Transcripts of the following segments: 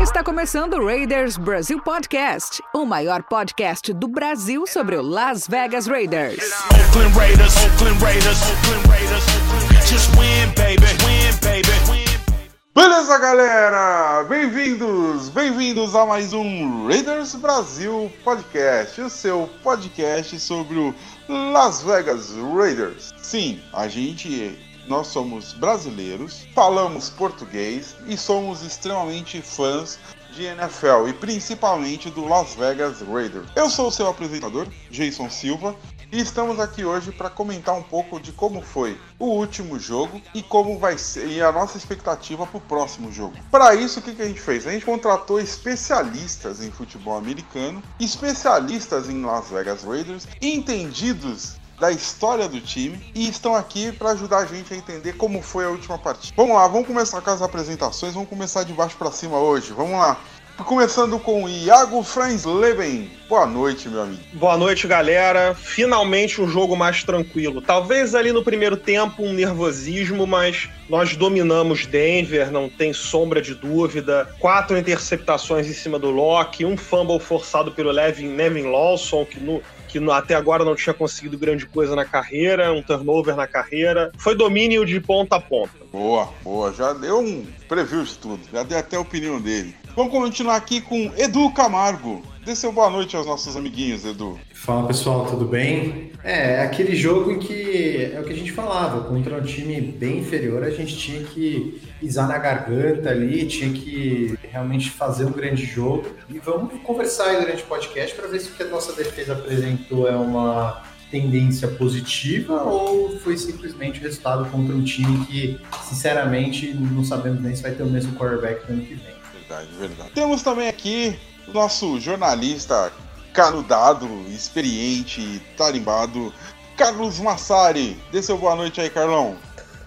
Está começando o Raiders Brasil Podcast, o maior podcast do Brasil sobre o Las Vegas Raiders. Oakland Raiders, Oakland Raiders, Oakland Raiders. Just win, baby, win, baby, win. Beleza, galera? Bem-vindos, bem-vindos a mais um Raiders Brasil Podcast, o seu podcast sobre o Las Vegas Raiders. Sim, a gente, nós somos brasileiros, falamos português e somos extremamente fãs de NFL e principalmente do Las Vegas Raiders. Eu sou o seu apresentador, Jason Silva, e estamos aqui hoje para comentar um pouco de como foi o último jogo e como vai ser e a nossa expectativa para o próximo jogo. Para isso, o que, que a gente fez? A gente contratou especialistas em futebol americano, especialistas em Las Vegas Raiders, entendidos da história do time e estão aqui para ajudar a gente a entender como foi a última partida. Vamos lá, vamos começar com as apresentações, vamos começar de baixo para cima hoje. Vamos lá. Começando com Iago Fransleben. Boa noite, meu amigo. Boa noite, galera. Finalmente um jogo mais tranquilo. Talvez ali no primeiro tempo um nervosismo, mas nós dominamos Denver, não tem sombra de dúvida. Quatro interceptações em cima do Locke, um fumble forçado pelo Levin, Nevin Lawson, que no, que até agora não tinha conseguido grande coisa na carreira, um turnover na carreira. Foi domínio de ponta a ponta. Boa, boa. Já deu um preview de tudo. Já dei até a opinião dele. Vamos continuar aqui com Edu Camargo. Dê seu boa noite aos nossos amiguinhos, Edu. Fala pessoal, tudo bem? É, é aquele jogo em que é o que a gente falava, contra um time bem inferior, a gente tinha que pisar na garganta ali, tinha que realmente fazer um grande jogo. E vamos conversar aí durante o podcast para ver se o que a nossa defesa apresentou é uma tendência positiva ou foi simplesmente o resultado contra um time que, sinceramente, não sabemos nem se vai ter o mesmo quarterback no ano que vem. Verdade, verdade. Temos também aqui o nosso jornalista canudado, experiente, tarimbado, Carlos Massari. Dê seu boa noite aí, Carlão.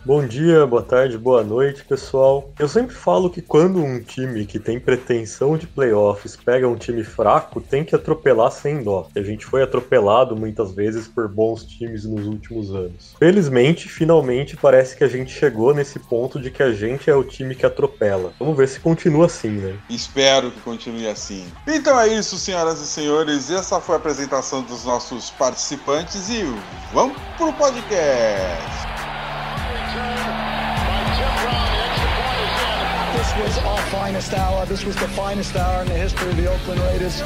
Bom dia, boa tarde, boa noite, pessoal. Eu sempre falo que quando um time que tem pretensão de playoffs pega um time fraco, tem que atropelar sem dó. A gente foi atropelado muitas vezes por bons times nos últimos anos. Felizmente, finalmente, parece que a gente chegou nesse ponto de que a gente é o time que atropela. Vamos ver se continua assim, né? Espero que continue assim. Então é isso, senhoras e senhores. Essa foi a apresentação dos nossos participantes e vamos pro podcast. This was our finest hour. This was the finest hour in the history of the Oakland Raiders.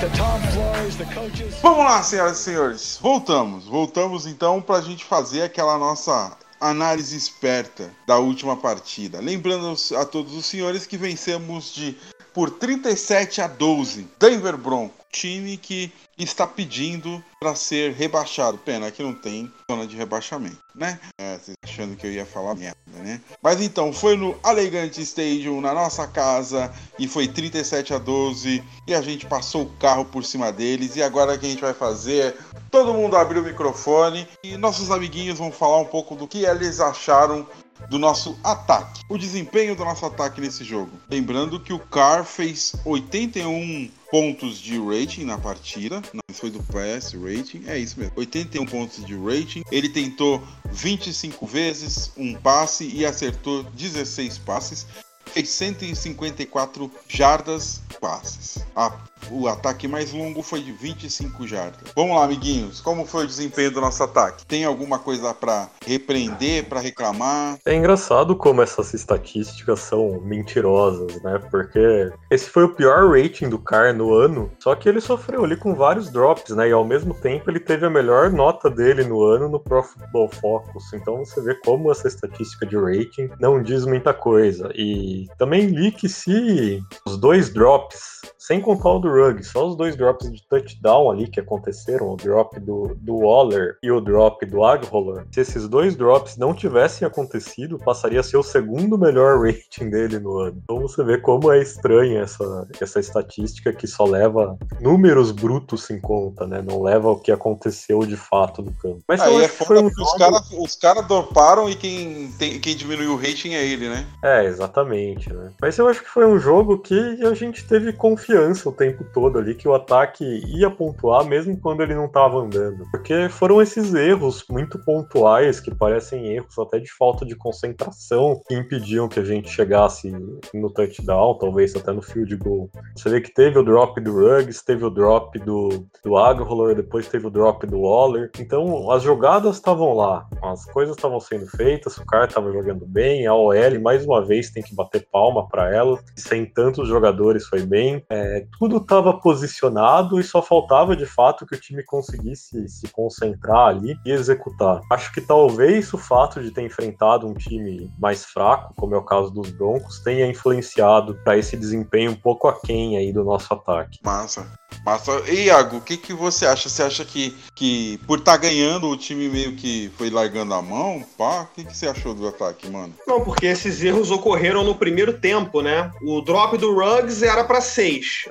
To Tom Flores, the coaches. Vamos lá, senhoras e senhores. Voltamos. Voltamos então para a gente fazer aquela nossa análise esperta da última partida. Lembrando a todos os senhores que vencemos de por 37 a 12 Denver Broncos, time que está pedindo para ser rebaixado. Pena que não tem zona de rebaixamento, né? É, vocês achando que eu ia falar merda, né? Mas então, foi no Elegant Stadium, na nossa casa, e foi 37 a 12, e a gente passou o carro por cima deles, e agora o que a gente vai fazer? Todo mundo abriu o microfone, e nossos amiguinhos vão falar um pouco do que eles acharam do nosso ataque, o desempenho do nosso ataque nesse jogo. Lembrando que o Carr fez 81 pontos de rating na partida, não, isso foi do pass rating, é isso mesmo, 81 pontos de rating. Ele tentou 25 vezes um passe e acertou 16 passes. Fez 154 jardas passes. A- o ataque mais longo foi de 25 jardas. Vamos lá, amiguinhos. Como foi o desempenho do nosso ataque? Tem alguma coisa para repreender, para reclamar? É engraçado como essas estatísticas são mentirosas, né? Porque esse foi o pior rating do Carr no ano, só que ele sofreu ali com vários drops, né? E ao mesmo tempo ele teve a melhor nota dele no ano no Pro Football Focus. Então você vê como essa estatística de rating não diz muita coisa. E também li que se os dois drops, sem contar o do Rugg, só os dois drops de touchdown ali que aconteceram, o drop do, do Waller e o drop do Aguilar, se esses dois drops não tivessem acontecido, passaria a ser o segundo melhor rating dele no ano. Então você vê como é estranha essa, essa estatística que só leva números brutos em conta, né? Não leva o que aconteceu de fato no campo. Mas eu Aí é acho que foi foda um porque os jogo- caras os cara doparam e quem, tem, quem diminuiu o rating é ele, né? É, exatamente, né? Mas eu acho que foi um jogo que a gente teve confiança o tempo todo ali que o ataque ia pontuar mesmo quando ele não estava andando. Porque foram esses erros muito pontuais que parecem erros até de falta de concentração que impediam que a gente chegasse no touchdown, talvez até no field goal. Você vê que teve o drop do Ruggs, teve o drop do, do Aguilar, depois teve o drop do Waller. Então as jogadas estavam lá, as coisas estavam sendo feitas, o cara estava jogando bem, a OL mais uma vez tem que bater palma para ela, sem tantos jogadores foi bem. É, tudo estava posicionado e só faltava de fato que o time conseguisse se concentrar ali e executar. Acho que talvez o fato de ter enfrentado um time mais fraco, como é o caso dos Broncos, tenha influenciado para esse desempenho um pouco aquém aí do nosso ataque. Massa. Massa. E Iago, o que, que você acha? Você acha que, que por estar tá ganhando o time meio que foi largando a mão? Pá, o que, que você achou do ataque, mano? Não, porque esses erros ocorreram no primeiro tempo, né? O drop do Ruggs era para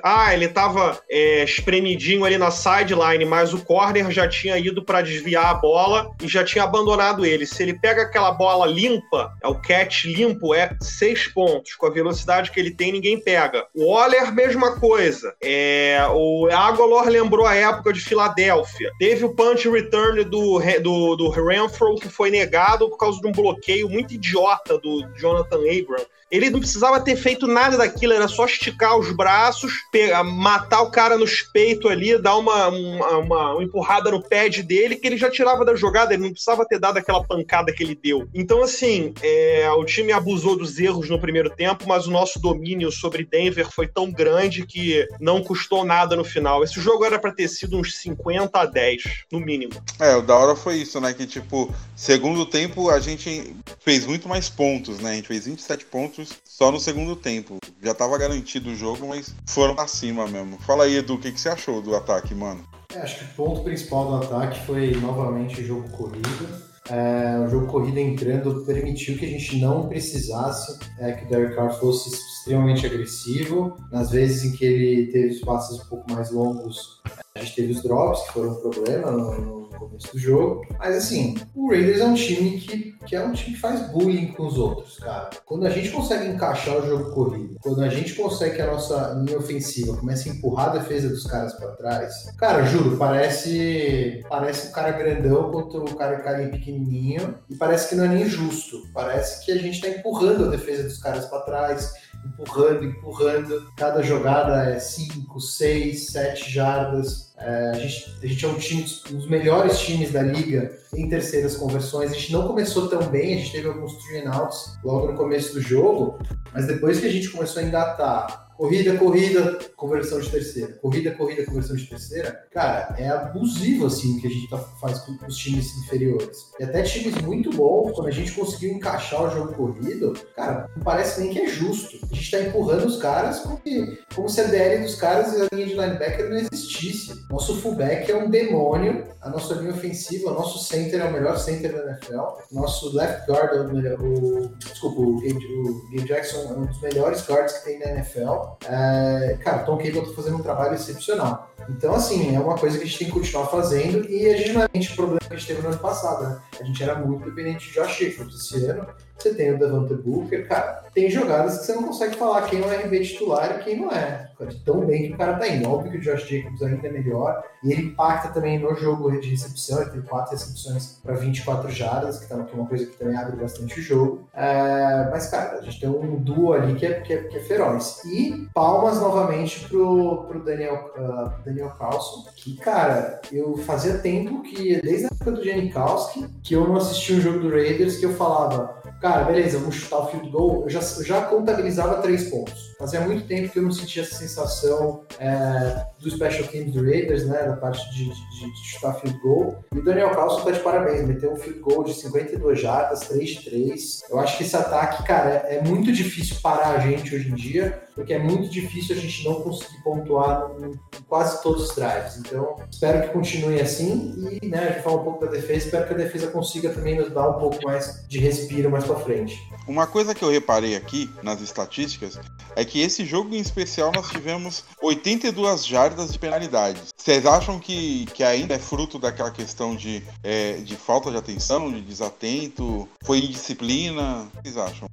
Ah, ele tava é, espremidinho ali na sideline, mas o corner já tinha ido para desviar a bola e já tinha abandonado ele. Se ele pega aquela bola limpa, é o catch limpo, é seis pontos. Com a velocidade que ele tem, ninguém pega. O Waller, mesma coisa. É, o Agolor lembrou a época de Filadélfia. Teve o punch return do, do, do Renfro, que foi negado por causa de um bloqueio muito idiota do Jonathan Abram. Ele não precisava ter feito nada daquilo, era só esticar os braços, pegar, matar o cara nos peitos ali, dar uma, uma, uma, empurrada no pad dele, que ele já tirava da jogada, ele não precisava ter dado aquela pancada que ele deu. Então, assim, é, o time abusou dos erros no primeiro tempo, mas o nosso domínio sobre Denver foi tão grande que não custou nada no final. Esse jogo era para ter sido uns 50 a 10, no mínimo. É, o da hora foi isso, né? Que, tipo, segundo tempo a gente fez muito mais pontos, né? A gente fez 27 pontos só no segundo tempo. Já tava garantido o jogo, mas foram pra cima mesmo. Fala aí, Edu, o que, que você achou do ataque, mano? É, acho que o ponto principal do ataque foi novamente o jogo corrido. É, o jogo corrido entrando permitiu que a gente não precisasse é, que o Derek Carr fosse extremamente agressivo. Nas vezes em que ele teve os passes um pouco mais longos, a gente teve os drops, que foram um problema no, no começo do jogo. Mas assim, o Raiders é um time que, que é um time que faz bullying com os outros, cara. Quando a gente consegue encaixar o jogo corrido, quando a gente consegue que a nossa linha ofensiva comece a empurrar a defesa dos caras para trás, cara, juro, parece parece um cara grandão contra o cara carinha pequenininho e parece que não é nem justo. Parece que a gente tá empurrando a defesa dos caras para trás empurrando, empurrando. Cada jogada é 5, 6, 7 jardas. É, a, gente, a gente é um time, um dos melhores times da liga em terceiras conversões. A gente não começou tão bem, a gente teve alguns three outs logo no começo do jogo, mas depois que a gente começou a engatar corrida, corrida, conversão de terceira, corrida, corrida, conversão de terceira, cara, é abusivo assim que a gente tá, faz com os times inferiores. E até times muito bons, quando a gente conseguiu encaixar o jogo corrido, cara, não parece nem que é justo. A gente tá empurrando os caras como, que, como se a DL dos caras e a linha de linebacker não existisse. Nosso fullback é um demônio, a nossa linha ofensiva, o nosso center é o melhor center da NFL, nosso left guard é o melhor, o, desculpa, o o Gabe Jackson é um dos melhores guards que tem na NFL. É, cara, Tom Cable tá fazendo um trabalho excepcional. Então, assim, é uma coisa que a gente tem que continuar fazendo e a gente não é o problema que a gente teve no ano passado, né? A gente era muito dependente de Josh Jacobs. Esse ano, você tem o Devante Booker, cara, tem jogadas que você não consegue falar quem é o RB titular e quem não é. Tão bem que o cara tá indo. Óbvio que o Josh Jacobs ainda é melhor e ele impacta também no jogo de recepção. Ele tem quatro recepções para 24 jardas, que, é uma coisa que também abre bastante o jogo. É, mas, cara, a gente tem um duo ali que é, que é, que é feroz. E palmas novamente pro, pro Daniel, uh, Daniel Carlson, que, cara, eu fazia tempo que, desde a época do Janikowski, que eu não assistia um jogo do Raiders que eu falava cara, beleza, vamos chutar o field goal, eu já, eu já contabilizava três pontos. Fazia muito tempo que eu não sentia essa sensação é, do special teams do Raiders, né, da parte de, de, de, chutar field goal. E o Daniel Carlson tá de parabéns, meteu um field goal de 52 jardas, 3 de 3. Eu acho que esse ataque, cara, é, é muito difícil parar a gente hoje em dia, porque é muito difícil a gente não conseguir pontuar em quase todos os drives. Então, espero que continue assim e, né, a gente fala um pouco da defesa, espero que a defesa consiga também nos dar um pouco mais de respiro mais para frente. Uma coisa que eu reparei aqui nas estatísticas é que esse jogo em especial nós tivemos 82 jardas de penalidades. Vocês acham que, que ainda é fruto daquela questão de, é, de falta de atenção, de desatento? Foi indisciplina? O que vocês acham?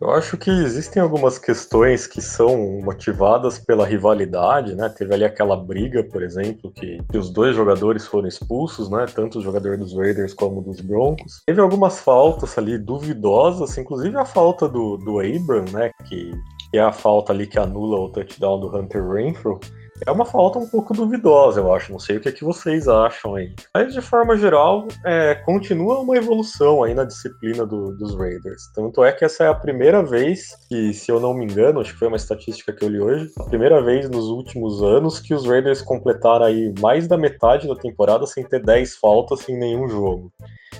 Eu acho que existem algumas questões que são motivadas pela rivalidade, né? Teve ali aquela briga, por exemplo, que, que os dois jogadores foram expulsos, né? Tanto o jogador dos Raiders como dos Broncos. Teve algumas faltas ali duvidosas, inclusive a falta do, do Abram, né? Que, que é a falta ali que anula o touchdown do Hunter Renfro. É uma falta um pouco duvidosa, eu acho. Não sei o que, é que vocês acham aí. Mas, de forma geral, é, continua uma evolução aí na disciplina do- dos Raiders. Tanto é que essa é a primeira vez que, se eu não me engano, acho que foi uma estatística que eu li hoje, a primeira vez nos últimos anos que os Raiders completaram aí mais da metade da temporada sem ter 10 faltas em nenhum jogo.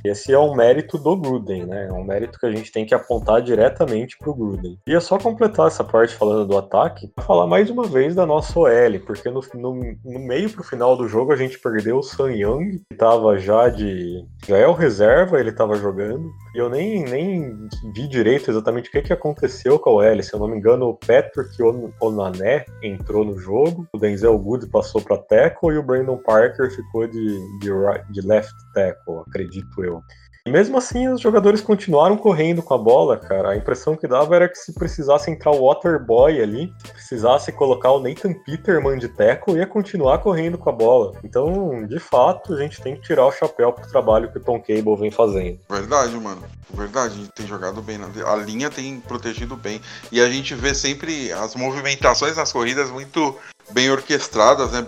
Esse é um mérito do Gruden, né? É um mérito que a gente tem que apontar diretamente pro Gruden. E é só completar essa parte falando do ataque, falar mais uma vez da nossa OL, porque no, no, no meio pro final do jogo a gente perdeu o Sun Young, que tava já de. Já é o reserva, ele tava jogando. E eu nem, nem vi direito exatamente o que, que aconteceu com a OL. Se eu não me engano, o Patrick On- Onané entrou no jogo, o Denzel Good passou pra tackle e o Brandon Parker ficou de, de, right- de left tackle, acredito eu. E mesmo assim, os jogadores continuaram correndo com a bola, cara. A impressão que dava era que se precisasse entrar o Waterboy ali, se precisasse colocar o Nathan Peterman de tackle, ia continuar correndo com a bola. Então, de fato, a gente tem que tirar o chapéu pro trabalho que o Tom Cable vem fazendo. Verdade, mano. Verdade, tem jogado bem. na- A linha tem protegido bem. E a gente vê sempre as movimentações nas corridas muito bem orquestradas, né?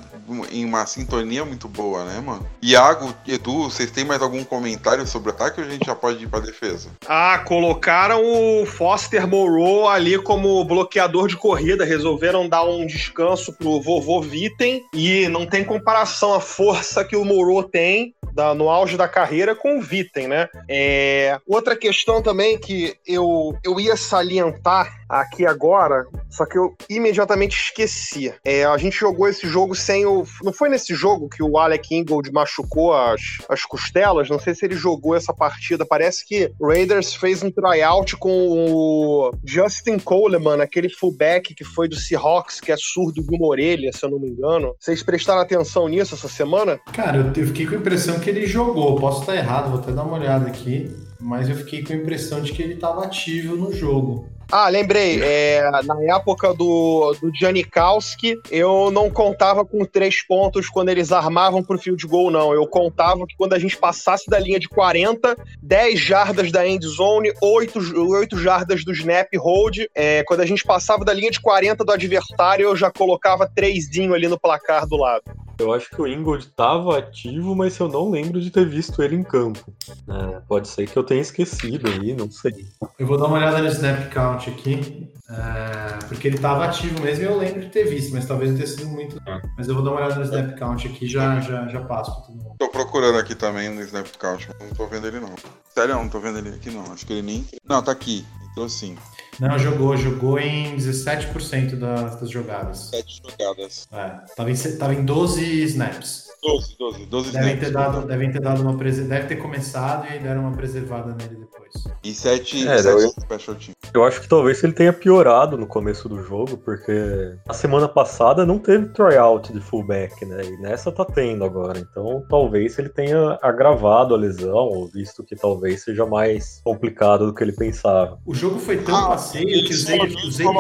Em uma sintonia muito boa, né, mano? Iago, Edu, vocês têm mais algum comentário sobre o ataque ou a gente já pode ir pra defesa? Ah, colocaram o Foster Moreau ali como bloqueador de corrida. Resolveram dar um descanso pro vovô Vitten. E não tem comparação a força que o Moreau tem da- no auge da carreira com o Vitten, né? É, Outra questão também que eu, eu ia salientar aqui agora, só que eu imediatamente esqueci. É, a gente jogou esse jogo sem o. Não foi nesse jogo que o Alec Ingold machucou as, as costelas? Não sei se ele jogou essa partida. Parece que o Raiders fez um tryout com o Justin Coleman, aquele fullback que foi do Seahawks, que é surdo de uma orelha, se eu não me engano. Vocês prestaram atenção nisso essa semana? Cara, eu fiquei com a impressão que ele jogou. Posso estar errado, vou até dar uma olhada aqui. Mas eu fiquei com a impressão de que ele estava ativo no jogo. Ah, lembrei. é, na época do, do Janikowski, eu não contava com três pontos quando eles armavam pro field goal, não. Eu contava que quando a gente passasse da linha de 40, 10 jardas da end zone, 8, 8 jardas do snap hold. É, quando a gente passava da linha de 40 do adversário, eu já colocava trêsinho ali no placar do lado. Eu acho que o Ingold estava ativo, mas eu não lembro de ter visto ele em campo. É, pode ser que eu tenha esquecido aí, não sei. Eu vou dar uma olhada no snap count aqui, é, porque ele estava ativo mesmo e eu lembro de ter visto, mas talvez não tenha sido muito. Mas eu vou dar uma olhada no snap count aqui e já, já, já passo para todo mundo. Tô procurando aqui também no Snap Count, não tô vendo ele não. Sério, não tô vendo ele aqui não. Acho que ele nem. Não, tá aqui. Então sim. Não, jogou, jogou em 17% das, das jogadas. Sete jogadas. É, tava, em, tava em 12 snaps. 12, 12, 12 Devem snaps. ter dado, devem ter dado uma prese- deve ter começado e deram uma preservada nele depois. E 7 É, sete eu- special team. Eu acho que talvez ele tenha piorado no começo do jogo, porque a semana passada não teve tryout de fullback, né? E nessa tá tendo agora. Então talvez ele tenha agravado a lesão, ou visto que talvez seja mais complicado do que ele pensava. O jogo foi tão Ah, passeio que o Zay, o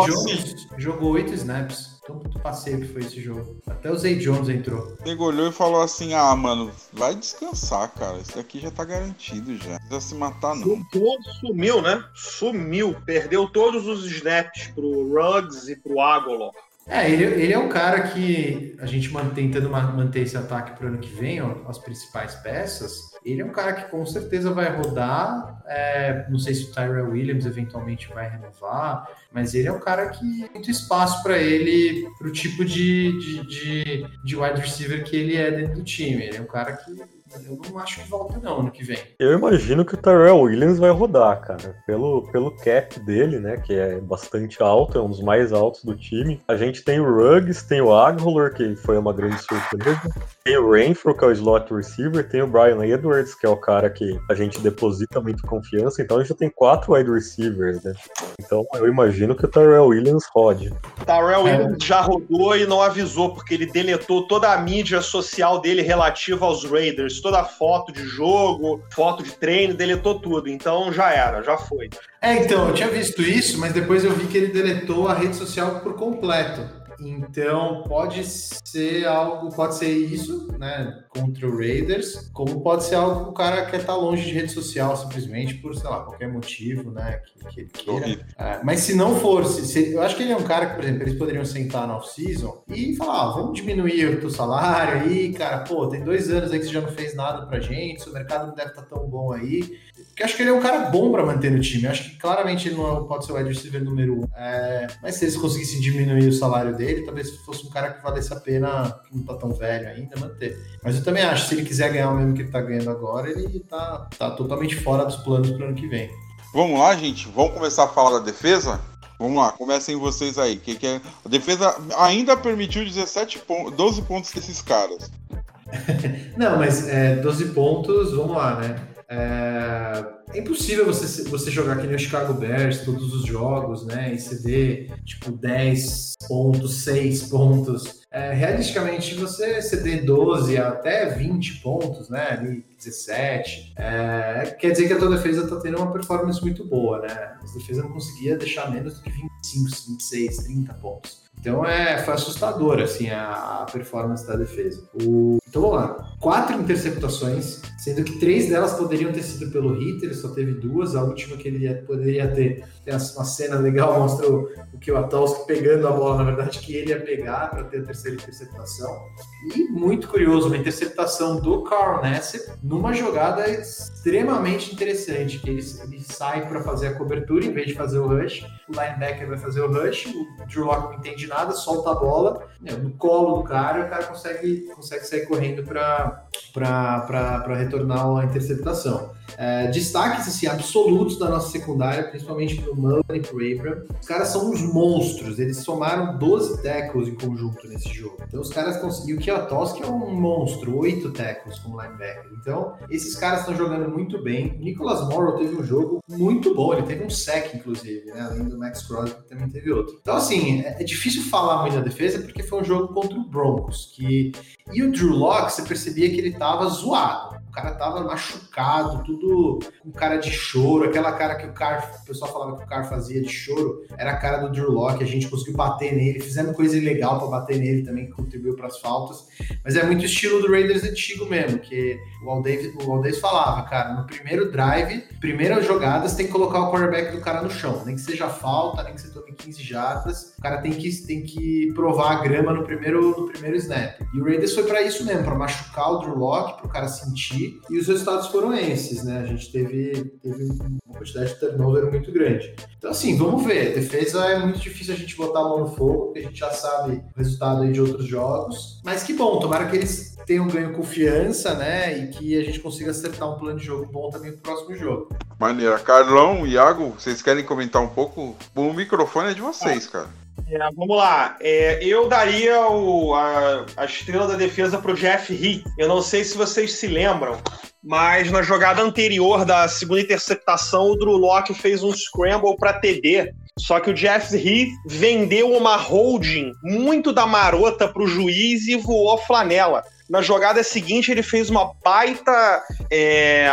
Jones jogou 8 snaps. Tanto passeio que foi esse jogo. Até o Zay Jones entrou. Ele olhou e falou assim: Ah, mano, vai descansar, cara. Isso daqui já tá garantido já. Não precisa se matar, não. Sumiu, sumiu, né? Sumiu. Perdeu todos os snaps pro Ruggs e pro Agolor. É, ele, ele é um cara que a gente man- tentando ma- manter esse ataque pro ano que vem, ó, as principais peças. Ele é um cara que com certeza vai rodar. é, não sei se o Tyrell Williams eventualmente vai renovar, mas ele é um cara que tem muito espaço para ele, pro tipo de, de, de, de wide receiver que ele é dentro do time. Ele é um cara que eu não acho que volta não ano que vem. Eu imagino que o Tyrell Williams vai rodar, cara. Pelo, pelo cap dele, né? Que é bastante alto, é um dos mais altos do time. A gente tem o Ruggs, tem o Aguilar, que foi uma grande surpresa. Tem o Renfro, que é o slot receiver. Tem o Brian Edwards, que é o cara que a gente deposita muito confiança. Então a gente já tem quatro wide receivers, né? Então eu imagino que o Tyrell Williams rode. Tyrell É. Williams já rodou e não avisou, porque ele deletou toda a mídia social dele relativa aos Raiders. Toda a foto de jogo, foto de treino, deletou tudo. Então já era, já foi. É, então, eu tinha visto isso, mas depois eu vi que ele deletou a rede social por completo. Então pode ser algo, pode ser isso, né, contra o Raiders, como pode ser algo que o cara quer estar longe de rede social simplesmente por, sei lá, qualquer motivo, né, que, que ele queira. É, mas se não for, se, se- eu acho que ele é um cara que, por exemplo, eles poderiam sentar na off-season e falar, ah, vamos diminuir o teu salário aí, cara, pô, tem dois anos aí que você já não fez nada pra gente, seu mercado não deve estar tão bom aí. Porque acho que ele é um cara bom pra manter no time. Acho que claramente ele não é- pode ser o wide receiver número um. É, mas se eles conseguissem diminuir o salário dele, talvez fosse um cara que valesse a pena, que não tá tão velho ainda, manter. Mas eu também acho se ele quiser ganhar o mesmo que ele tá ganhando agora, ele tá, tá totalmente fora dos planos pro ano que vem. Vamos lá, gente? Vamos começar a falar da defesa? Vamos lá, comecem vocês aí. Que que é... A defesa ainda permitiu 17 pon 12 pontos desses caras. Não, mas é, 12 pontos, vamos lá, né? É, é impossível você, você jogar aqui no Chicago Bears todos os jogos, né? E ceder tipo 10 pontos, 6 pontos. É, realisticamente, você ceder 12 até 20 pontos, né? Ali 17. é, quer dizer que a tua defesa tá tendo uma performance muito boa, né? A defesa não conseguia deixar menos que 25, 26, 30 pontos. Então é, foi assustador assim, a, a performance da defesa. O- então vamos lá. Quatro interceptações, sendo que três delas poderiam ter sido pelo ele só teve duas. A última que ele ia- poderia ter, tem uma cena legal, mostra o, que o Atowski pegando a bola, na verdade, que ele ia pegar para ter a terceira interceptação. E muito curioso, uma interceptação do Carl Nassib numa jogada extremamente interessante, que ele, ele sai para fazer a cobertura em vez de fazer o rush, o linebacker vai fazer o rush, o Drew Lock não entende nada, solta a bola né, no colo do cara e o cara consegue, consegue sair correndo para retornar a interceptação. É, destaques assim, absolutos da nossa secundária, principalmente pro Mullen e pro Abram. Os caras são uns monstros, eles somaram 12 tackles em conjunto nesse jogo. Então os caras conseguiram, o Kiotoski é um monstro, 8 tackles como linebacker. Então esses caras estão jogando muito bem. Nicholas Morrow teve um jogo muito bom, ele teve um sec, inclusive, né? além do Max Crosby, que também teve outro. Então assim, é, é difícil falar muito da defesa, porque foi um jogo contra o Broncos, que... E o Drew Locke, você percebia que ele tava zoado. O cara tava machucado, tudo com cara de choro, aquela cara que o Car, o pessoal falava que o Car fazia de choro, era a cara do Drew Locke, a gente conseguiu bater nele, fizemos coisa ilegal para bater nele também, que contribuiu para as faltas, mas é muito estilo do Raiders antigo mesmo, que o Aldavis, o falava, cara, no primeiro drive, primeiras jogadas, tem que colocar o quarterback do cara no chão, nem que seja falta, nem que você tome 15 jardas, o cara tem que, tem que provar a grama no primeiro, no primeiro snap. E o Raiders foi para isso mesmo, para machucar o Drew Locke, para o cara sentir, e os resultados foram esses, né? A gente teve, teve uma quantidade de turnover muito grande. Então, assim, vamos ver. Defesa é muito difícil a gente botar a mão no fogo, porque a gente já sabe o resultado aí de outros jogos. Mas que bom, tomara que eles tenham ganho confiança, né? E que a gente consiga acertar um plano de jogo bom também pro próximo jogo. Maneira. Carlão, Iago, vocês querem comentar um pouco? O microfone é de vocês, cara. É, vamos lá. É, eu daria o- a, a estrela da defesa pro Jeff Heath. Eu não sei se vocês se lembram, mas na jogada anterior da segunda interceptação, o Drew Locke fez um scramble para TD. Só que o Jeff Heath vendeu uma holding muito da marota pro juiz e voou flanela. Na jogada seguinte, ele fez uma baita, é,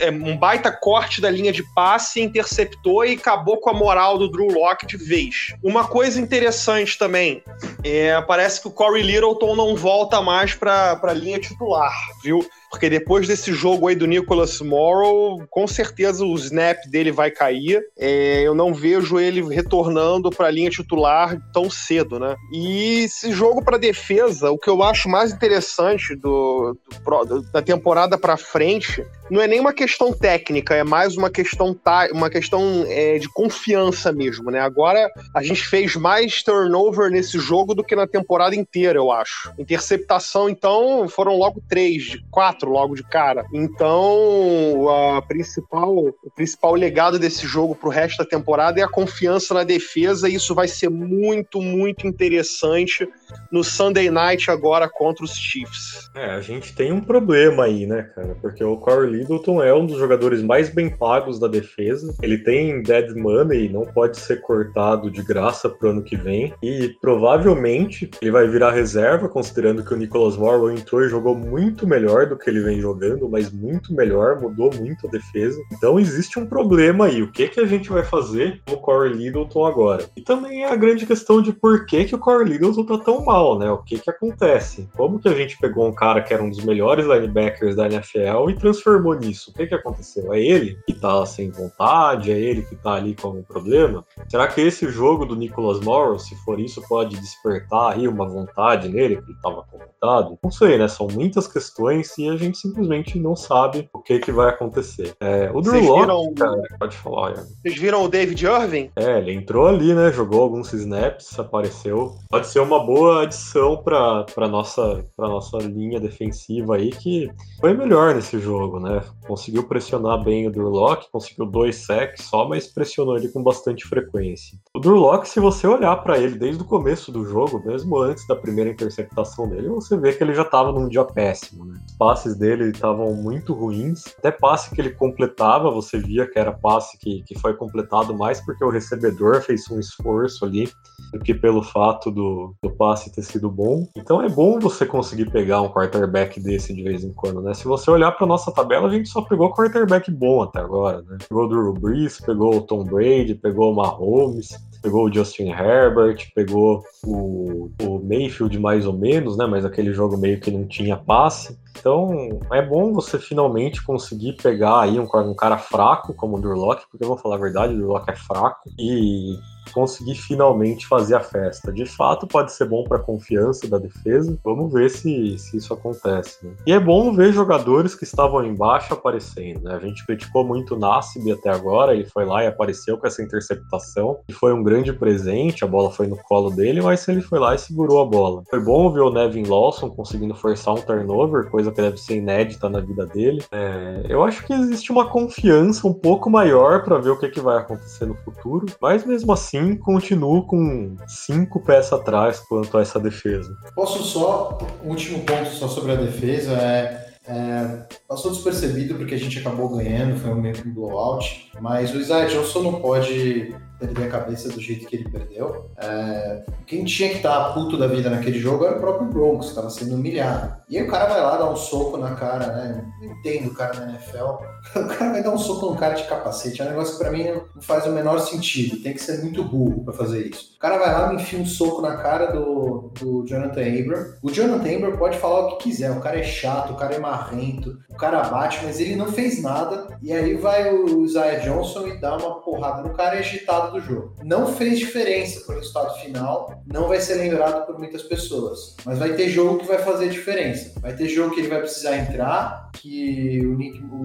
é, um baita corte da linha de passe, interceptou e acabou com a moral do Drew Locke de vez. Uma coisa interessante também, é, parece que o Corey Littleton não volta mais para a linha titular, viu? Porque depois desse jogo aí do Nicholas Morrow, com certeza o snap dele vai cair. É, eu não vejo ele retornando para a linha titular tão cedo, né? E esse jogo para defesa, o que eu acho mais interessante do, do do- da temporada para frente não é nem uma questão técnica, é mais uma questão uma questão é, de confiança mesmo, né? Agora a gente fez mais turnover nesse jogo do que na temporada inteira, eu acho. Interceptação, então, foram logo três, quatro logo de cara. Então, a principal, o principal legado desse jogo pro resto da temporada é a confiança na defesa, e isso vai ser muito, muito interessante no Sunday Night agora contra os Chiefs. É, a gente tem um problema aí, né, cara? Porque o Corey Littleton é um dos jogadores mais bem pagos da defesa. Ele tem dead money, não pode ser cortado de graça pro ano que vem. E provavelmente ele vai virar reserva, considerando que o Nicholas Morrow entrou e jogou muito melhor do que ele vem jogando, mas muito melhor, mudou muito a defesa. Então existe um problema aí. O que, que a gente vai fazer com o Corey Littleton agora? E também é a grande questão de por que, que o Corey Littleton tá tão mal, né? O que, que acontece? Como que a gente pegou um cara que era um dos melhores linebackers da NFL e transformou nisso? O que, que aconteceu? É ele que tá sem vontade? É ele que tá ali com algum problema? Será que esse jogo do Nicholas Morrow, se for isso, pode despertar aí uma vontade nele, que ele tava comentado? Não sei, né? São muitas questões e a gente simplesmente não sabe o que, que vai acontecer. É, o Drew Locke, cara, pode falar, Ian. Vocês viram o David Irving? É, ele entrou ali, né? Jogou alguns snaps, apareceu. Pode ser uma boa adição para nossa para nossa linha defensiva aí que foi melhor nesse jogo, né? uh, Conseguiu pressionar bem o Drew Locke, conseguiu dois sacks só, mas pressionou ele com bastante frequência. O Drew Locke, se você olhar para ele desde o começo do jogo, mesmo antes da primeira interceptação dele, você vê que ele já estava num dia péssimo, né? Os passes dele estavam muito ruins, até passe que ele completava, você via que era passe que, que foi completado mais porque o recebedor fez um esforço ali do que pelo fato do, do passe ter sido bom. Então é bom você conseguir pegar um quarterback desse de vez em quando, né? Se você olhar para nossa tabela, a gente só pegou quarterback bom até agora, né? Pegou o Drew Brees, pegou o Tom Brady, pegou o Mahomes, pegou o Justin Herbert, pegou o, o Mayfield mais ou menos, né? Mas aquele jogo meio que não tinha passe. Então é bom você finalmente conseguir pegar aí um, um cara fraco como o Drew Locke, porque eu vou falar a verdade, o Drew Locke é fraco, e conseguir finalmente fazer a festa. De fato, pode ser bom para a confiança da defesa. Vamos ver se, se isso acontece. né? E é bom ver jogadores que estavam embaixo aparecendo. né? A gente criticou muito o Nassib até agora. Ele foi lá e apareceu com essa interceptação. E foi um grande presente. A bola foi no colo dele, mas ele foi lá e segurou a bola. Foi bom ver o Nevin Lawson conseguindo forçar um turnover, coisa que deve ser inédita na vida dele. É, eu acho que existe uma confiança um pouco maior para ver o que, que vai acontecer no futuro. Mas mesmo assim, continuo com cinco pés atrás quanto a essa defesa. Posso só, último ponto só sobre a defesa, é, é, passou despercebido porque a gente acabou ganhando, foi um meio que um blowout, mas o Isaiah Johnson não pode perder a cabeça do jeito que ele perdeu. É, quem tinha que estar puto da vida naquele jogo era o próprio Broncos, estava sendo humilhado. E aí o cara vai lá dar um soco na cara, né? Não entendo o cara na NFL. O cara vai dar um soco no cara de capacete. É um negócio que pra mim não faz o menor sentido. Tem que ser muito burro pra fazer isso. O cara vai lá, me enfia um soco na cara do, do Jonathan Abram. O Jonathan Abram pode falar o que quiser. O cara é chato, o cara é marrento, o cara bate, mas ele não fez nada. E aí vai o Isaiah Johnson e dá uma porrada no cara e é agitado do jogo. Não fez diferença pro resultado final. Não vai ser lembrado por muitas pessoas. Mas vai ter jogo que vai fazer diferença. Vai ter jogo que ele vai precisar entrar, que o Nick, o,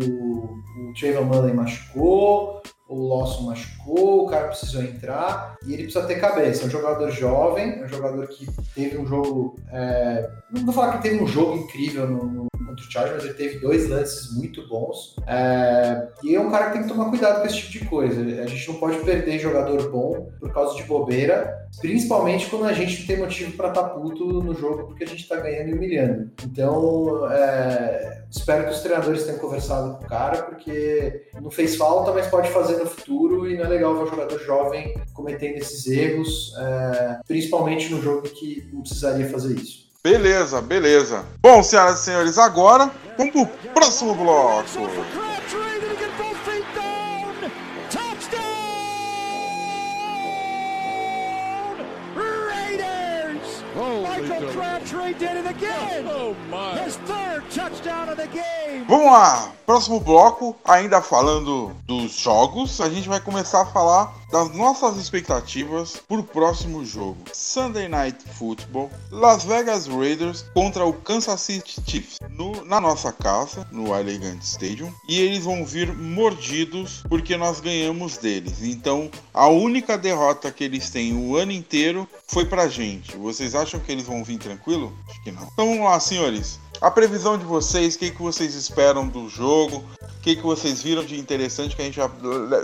o Trayvon Mullen machucou, o Lawson machucou, o cara precisou entrar e ele precisa ter cabeça. É um jogador jovem, é um jogador que teve um jogo. é, não vou falar que teve um jogo incrível no, no, contra o Chargers, ele teve dois lances muito bons. É, e é um cara que tem que tomar cuidado com esse tipo de coisa. A gente não pode perder jogador bom por causa de bobeira, principalmente quando a gente tem motivo para estar puto no jogo porque a gente está ganhando e humilhando. Então, é, espero que os treinadores tenham conversado com o cara, porque não fez falta, mas pode fazer no futuro e não é legal ver um jogador jovem cometendo esses erros, é, principalmente no jogo que não precisaria fazer isso. Beleza, beleza. Bom, senhoras e senhores, agora vamos pro próximo bloco. Michael Crabtree did it again. His third Vamos lá, próximo bloco, ainda falando dos jogos, a gente vai começar a falar das nossas expectativas para o próximo jogo. Sunday Night Football, Las Vegas Raiders contra o Kansas City Chiefs no- na nossa casa, no Allegiant Stadium, e eles vão vir mordidos porque nós ganhamos deles. Então, a única derrota que eles têm o ano inteiro foi pra gente. Vocês acham que eles vão vir tranquilo? Acho que não. Então vamos lá, senhores. A previsão de vocês, o que, que vocês esperam do jogo? O que, que vocês viram de interessante que a gente já,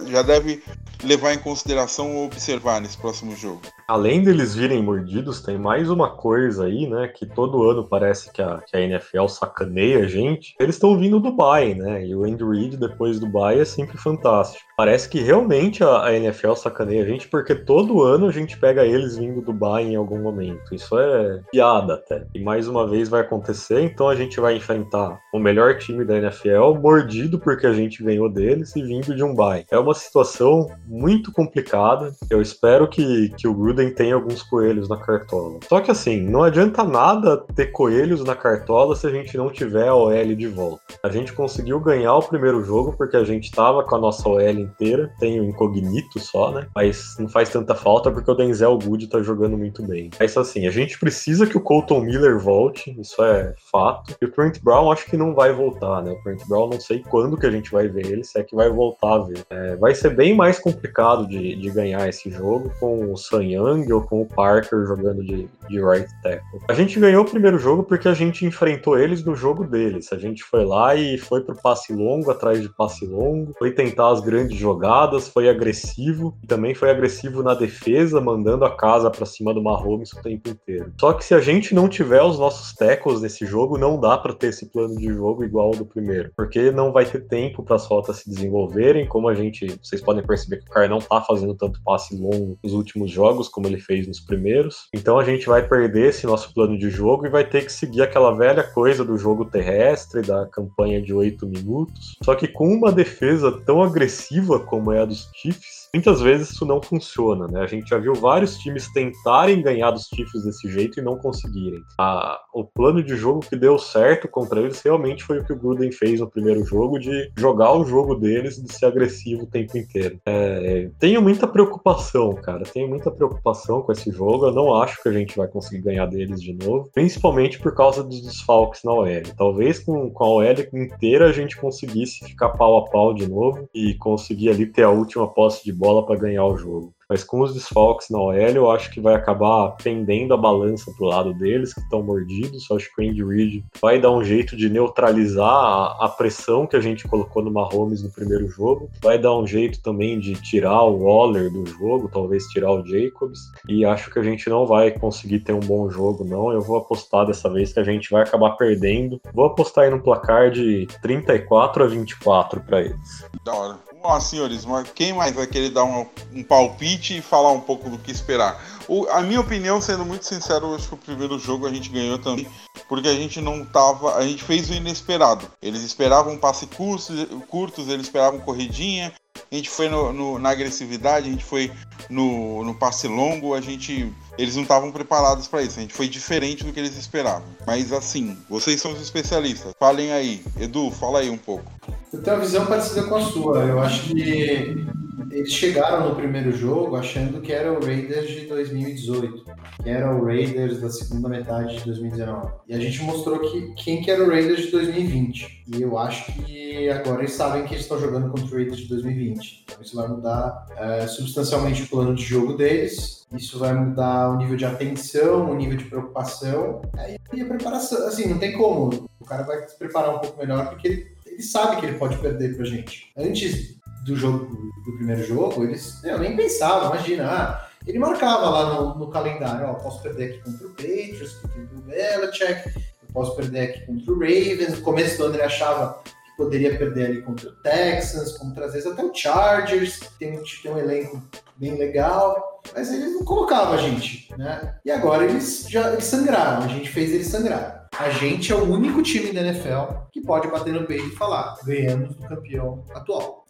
já deve levar em consideração ou observar nesse próximo jogo? Além deles virem mordidos, tem mais uma coisa aí, né? Que todo ano parece que a, que a NFL sacaneia a gente. Eles estão vindo do Dubai, né? E o Andy Reid depois do Dubai é sempre fantástico. Parece que realmente a, a NFL sacaneia a gente, porque todo ano a gente pega eles vindo do Dubai em algum momento. Isso é piada até. E mais uma vez vai acontecer, então a gente vai enfrentar o melhor time da NFL, mordido porque a gente ganhou deles e vindo de um bye. É uma situação muito complicada. Eu espero que, que o Gruden tenha alguns coelhos na cartola. Só que assim, não adianta nada ter coelhos na cartola se a gente não tiver a OL de volta. A gente conseguiu ganhar o primeiro jogo porque a gente tava com a nossa OL inteira, tem o incognito só, né? Mas não faz tanta falta porque o Denzel Good tá jogando muito bem. Mas assim, a gente precisa que o Colton Miller volte, isso é fato. E o Trent Brown acho que não vai voltar, né? O Trent Brown não sei quando que a gente vai ver ele, se é que vai voltar a ver. É, vai ser bem mais complicado de, de ganhar esse jogo com o Sun Young ou com o Parker jogando de, de right tackle. A gente ganhou o primeiro jogo porque a gente enfrentou eles no jogo deles. A gente foi lá e foi pro passe longo, atrás de passe longo, foi tentar as grandes jogadas, foi agressivo e também foi agressivo na defesa, mandando a casa para cima do Mahomes o tempo inteiro. Só que se a gente não tiver os nossos tackles nesse jogo, não dá para ter esse plano de jogo igual ao do primeiro, porque não vai ter tempo para as rotas se desenvolverem, como a gente, vocês podem perceber que o cara não tá fazendo tanto passe longo nos últimos jogos como ele fez nos primeiros. Então a gente vai perder esse nosso plano de jogo e vai ter que seguir aquela velha coisa do jogo terrestre, da campanha de oito minutos. Só que com uma defesa tão agressiva como é a dos Chiefs, muitas vezes isso não funciona, né? A gente já viu vários times tentarem ganhar dos Chiefs desse jeito e não conseguirem. A, o plano de jogo que deu certo contra eles realmente foi o que o Gruden fez no primeiro jogo, de jogar o jogo deles, de ser agressivo o tempo inteiro. É, tenho muita preocupação, cara. Tenho muita preocupação com esse jogo. Eu não acho que a gente vai conseguir ganhar deles de novo, principalmente por causa dos desfalques na OL. Talvez com, com a OL inteira a gente conseguisse ficar pau a pau de novo e conseguir ali ter a última posse de bola para ganhar o jogo. Mas com os desfalques na OL, eu acho que vai acabar pendendo a balança pro lado deles, que estão mordidos. Eu acho que o Andy Reid vai dar um jeito de neutralizar a, a, pressão que a gente colocou no Mahomes no primeiro jogo. Vai dar um jeito também de tirar o Waller do jogo, talvez tirar o Jacobs. E acho que a gente não vai conseguir ter um bom jogo, não. Eu vou apostar dessa vez que a gente vai acabar perdendo. Vou apostar aí no placar de 34 a 24 para eles. Da hora. Lá, senhores, mas quem mais vai querer dar um, um palpite e falar um pouco do que esperar? O, a minha opinião, sendo muito sincero, acho que o primeiro jogo a gente ganhou também, porque a gente não tava. A gente fez o inesperado. Eles esperavam passe curtos, curtos eles esperavam corridinha. A gente foi no, no, na agressividade, a gente foi no, no passe longo, a gente. Eles não estavam preparados para isso, a gente foi diferente do que eles esperavam. Mas assim, vocês são os especialistas. Falem aí. Edu, fala aí um pouco. Eu tenho uma visão parecida com a sua. Eu acho que eles chegaram no primeiro jogo achando que era o Raiders de 2018, que era o Raiders da segunda metade de 2019. E a gente mostrou que quem que era o Raiders de 2020. E eu acho que agora eles sabem que eles estão jogando contra o Raiders de 2020. Então isso vai mudar é, substancialmente o plano de jogo deles. Isso vai mudar o nível de atenção, o nível de preocupação. Aí a preparação, assim, não tem como. O cara vai se preparar um pouco melhor porque ele, ele sabe que ele pode perder pra gente. Antes do jogo do primeiro jogo, eles eu nem pensavam, imagina, ah, ele marcava lá no, no calendário, ó, posso perder aqui contra o Patriots, contra o Belichick, eu posso perder aqui contra o Ravens, no começo do ano ele achava que poderia perder ali contra o Texans, contra às vezes até o Chargers, tem, tem um elenco bem legal, mas eles não colocavam a gente, né? E agora eles já eles sangraram, a gente fez eles sangrar. A gente é o único time da NFL que pode bater no peito e falar: ganhamos do campeão atual.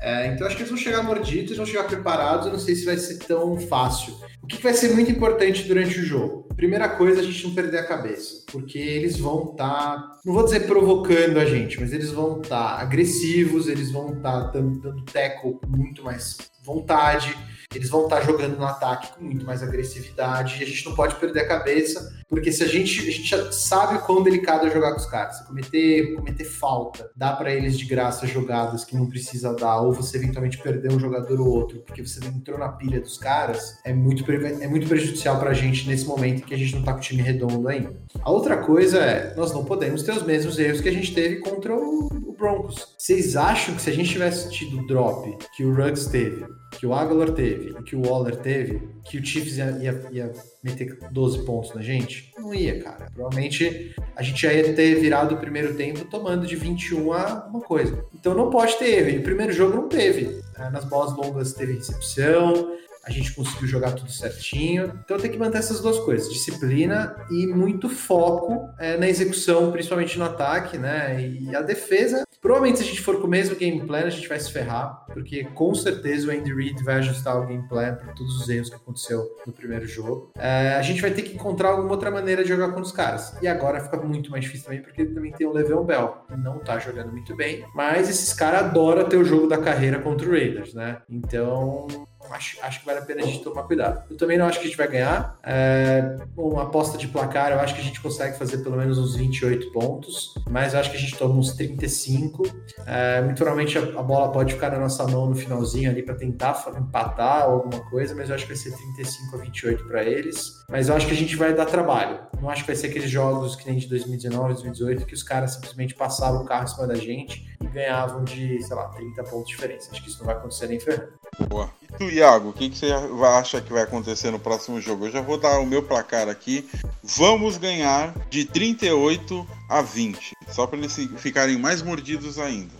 É, então acho que eles vão chegar mordidos, vão chegar preparados. Eu não sei se vai ser tão fácil. O que vai ser muito importante durante o jogo? Primeira coisa, a gente não perder a cabeça, porque eles vão estar, tá, não vou dizer provocando a gente, mas eles vão estar tá agressivos, eles vão estar tá dando, dando teco com muito mais vontade, eles vão estar jogando no ataque com muito mais agressividade e a gente não pode perder a cabeça, porque se a gente, a gente já sabe quão delicado é jogar com os caras, se cometer, cometer falta, dá para eles de graça jogadas que não precisa dar, ou você eventualmente perder um jogador ou outro, porque você entrou na pilha dos caras, é muito, é muito prejudicial pra gente nesse momento que a gente não tá com o time redondo ainda. A outra coisa é, nós não podemos ter os mesmos erros que a gente teve contra o Broncos. Vocês acham que se a gente tivesse tido o drop que o Ruggs teve, que o Aguilar teve e que o Waller teve, que o Chiefs ia, ia, ia meter 12 pontos na gente? Não ia, cara. Provavelmente a gente ia ter virado o primeiro tempo tomando de 21 a uma coisa. Então não pode ter erro. E o primeiro jogo não teve. Ah, Nas bolas longas teve recepção, a gente conseguiu jogar tudo certinho. Então tem que manter essas duas coisas: disciplina e muito foco é, na execução, principalmente no ataque, né? E a defesa. Provavelmente, se a gente for com o mesmo game plan, a gente vai se ferrar, porque com certeza o Andy Reid vai ajustar o game plan por todos os erros que aconteceu no primeiro jogo. É, a gente vai ter que encontrar alguma outra maneira de jogar com os caras. E agora fica muito mais difícil também, porque também tem o Le'Veon Bell, que não tá jogando muito bem, mas esses caras adoram ter o jogo da carreira contra o Raiders, né? Então, acho, acho que vale a pena a gente tomar cuidado. Eu também não acho que a gente vai ganhar. É, uma aposta de placar, eu acho que a gente consegue fazer pelo menos uns 28 pontos, mas eu acho que a gente toma uns 35. É, muito provavelmente a, a bola pode ficar na nossa mão no finalzinho ali para tentar empatar ou alguma coisa, mas eu acho que vai ser 35 a 28 para eles. Mas eu acho que a gente vai dar trabalho. Não acho que vai ser aqueles jogos que nem de 2019, 2018, que os caras simplesmente passavam o carro em cima da gente e ganhavam de, sei lá, 30 pontos de diferença. Acho que isso não vai acontecer nem ferrando. Boa. E tu, Iago, o que, que você vai- acha que vai acontecer no próximo jogo? Eu já vou dar o meu placar aqui. Vamos ganhar de 38 a 20. Só para eles fi- ficarem mais mordidos ainda.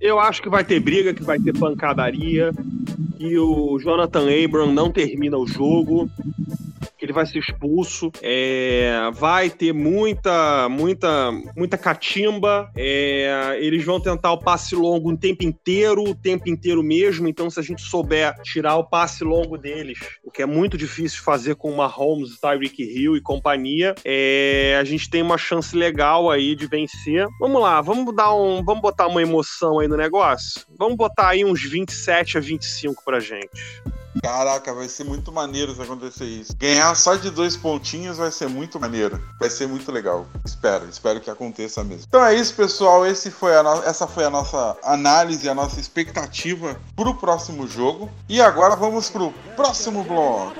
Eu acho que vai ter briga, que vai ter pancadaria, que o Jonathan Abram não termina o jogo, vai ser expulso, é, vai ter muita, muita, muita catimba. é, eles vão tentar o passe longo o tempo inteiro, o tempo inteiro mesmo. Então, se a gente souber tirar o passe longo deles, o que é muito difícil fazer com o Mahomes, Tyreek Hill e companhia, é, a gente tem uma chance legal aí de vencer. Vamos lá, vamos dar um, vamos botar uma emoção aí no negócio. Vamos botar aí uns 27 a 25 pra gente. Caraca, vai ser muito maneiro se acontecer isso. Ganhar só de dois pontinhos vai ser muito maneiro. Vai ser muito legal. Espero, espero que aconteça mesmo. Então é isso, pessoal. Esse foi no- Essa foi a nossa análise, a nossa expectativa pro próximo jogo. E agora vamos pro próximo bloco.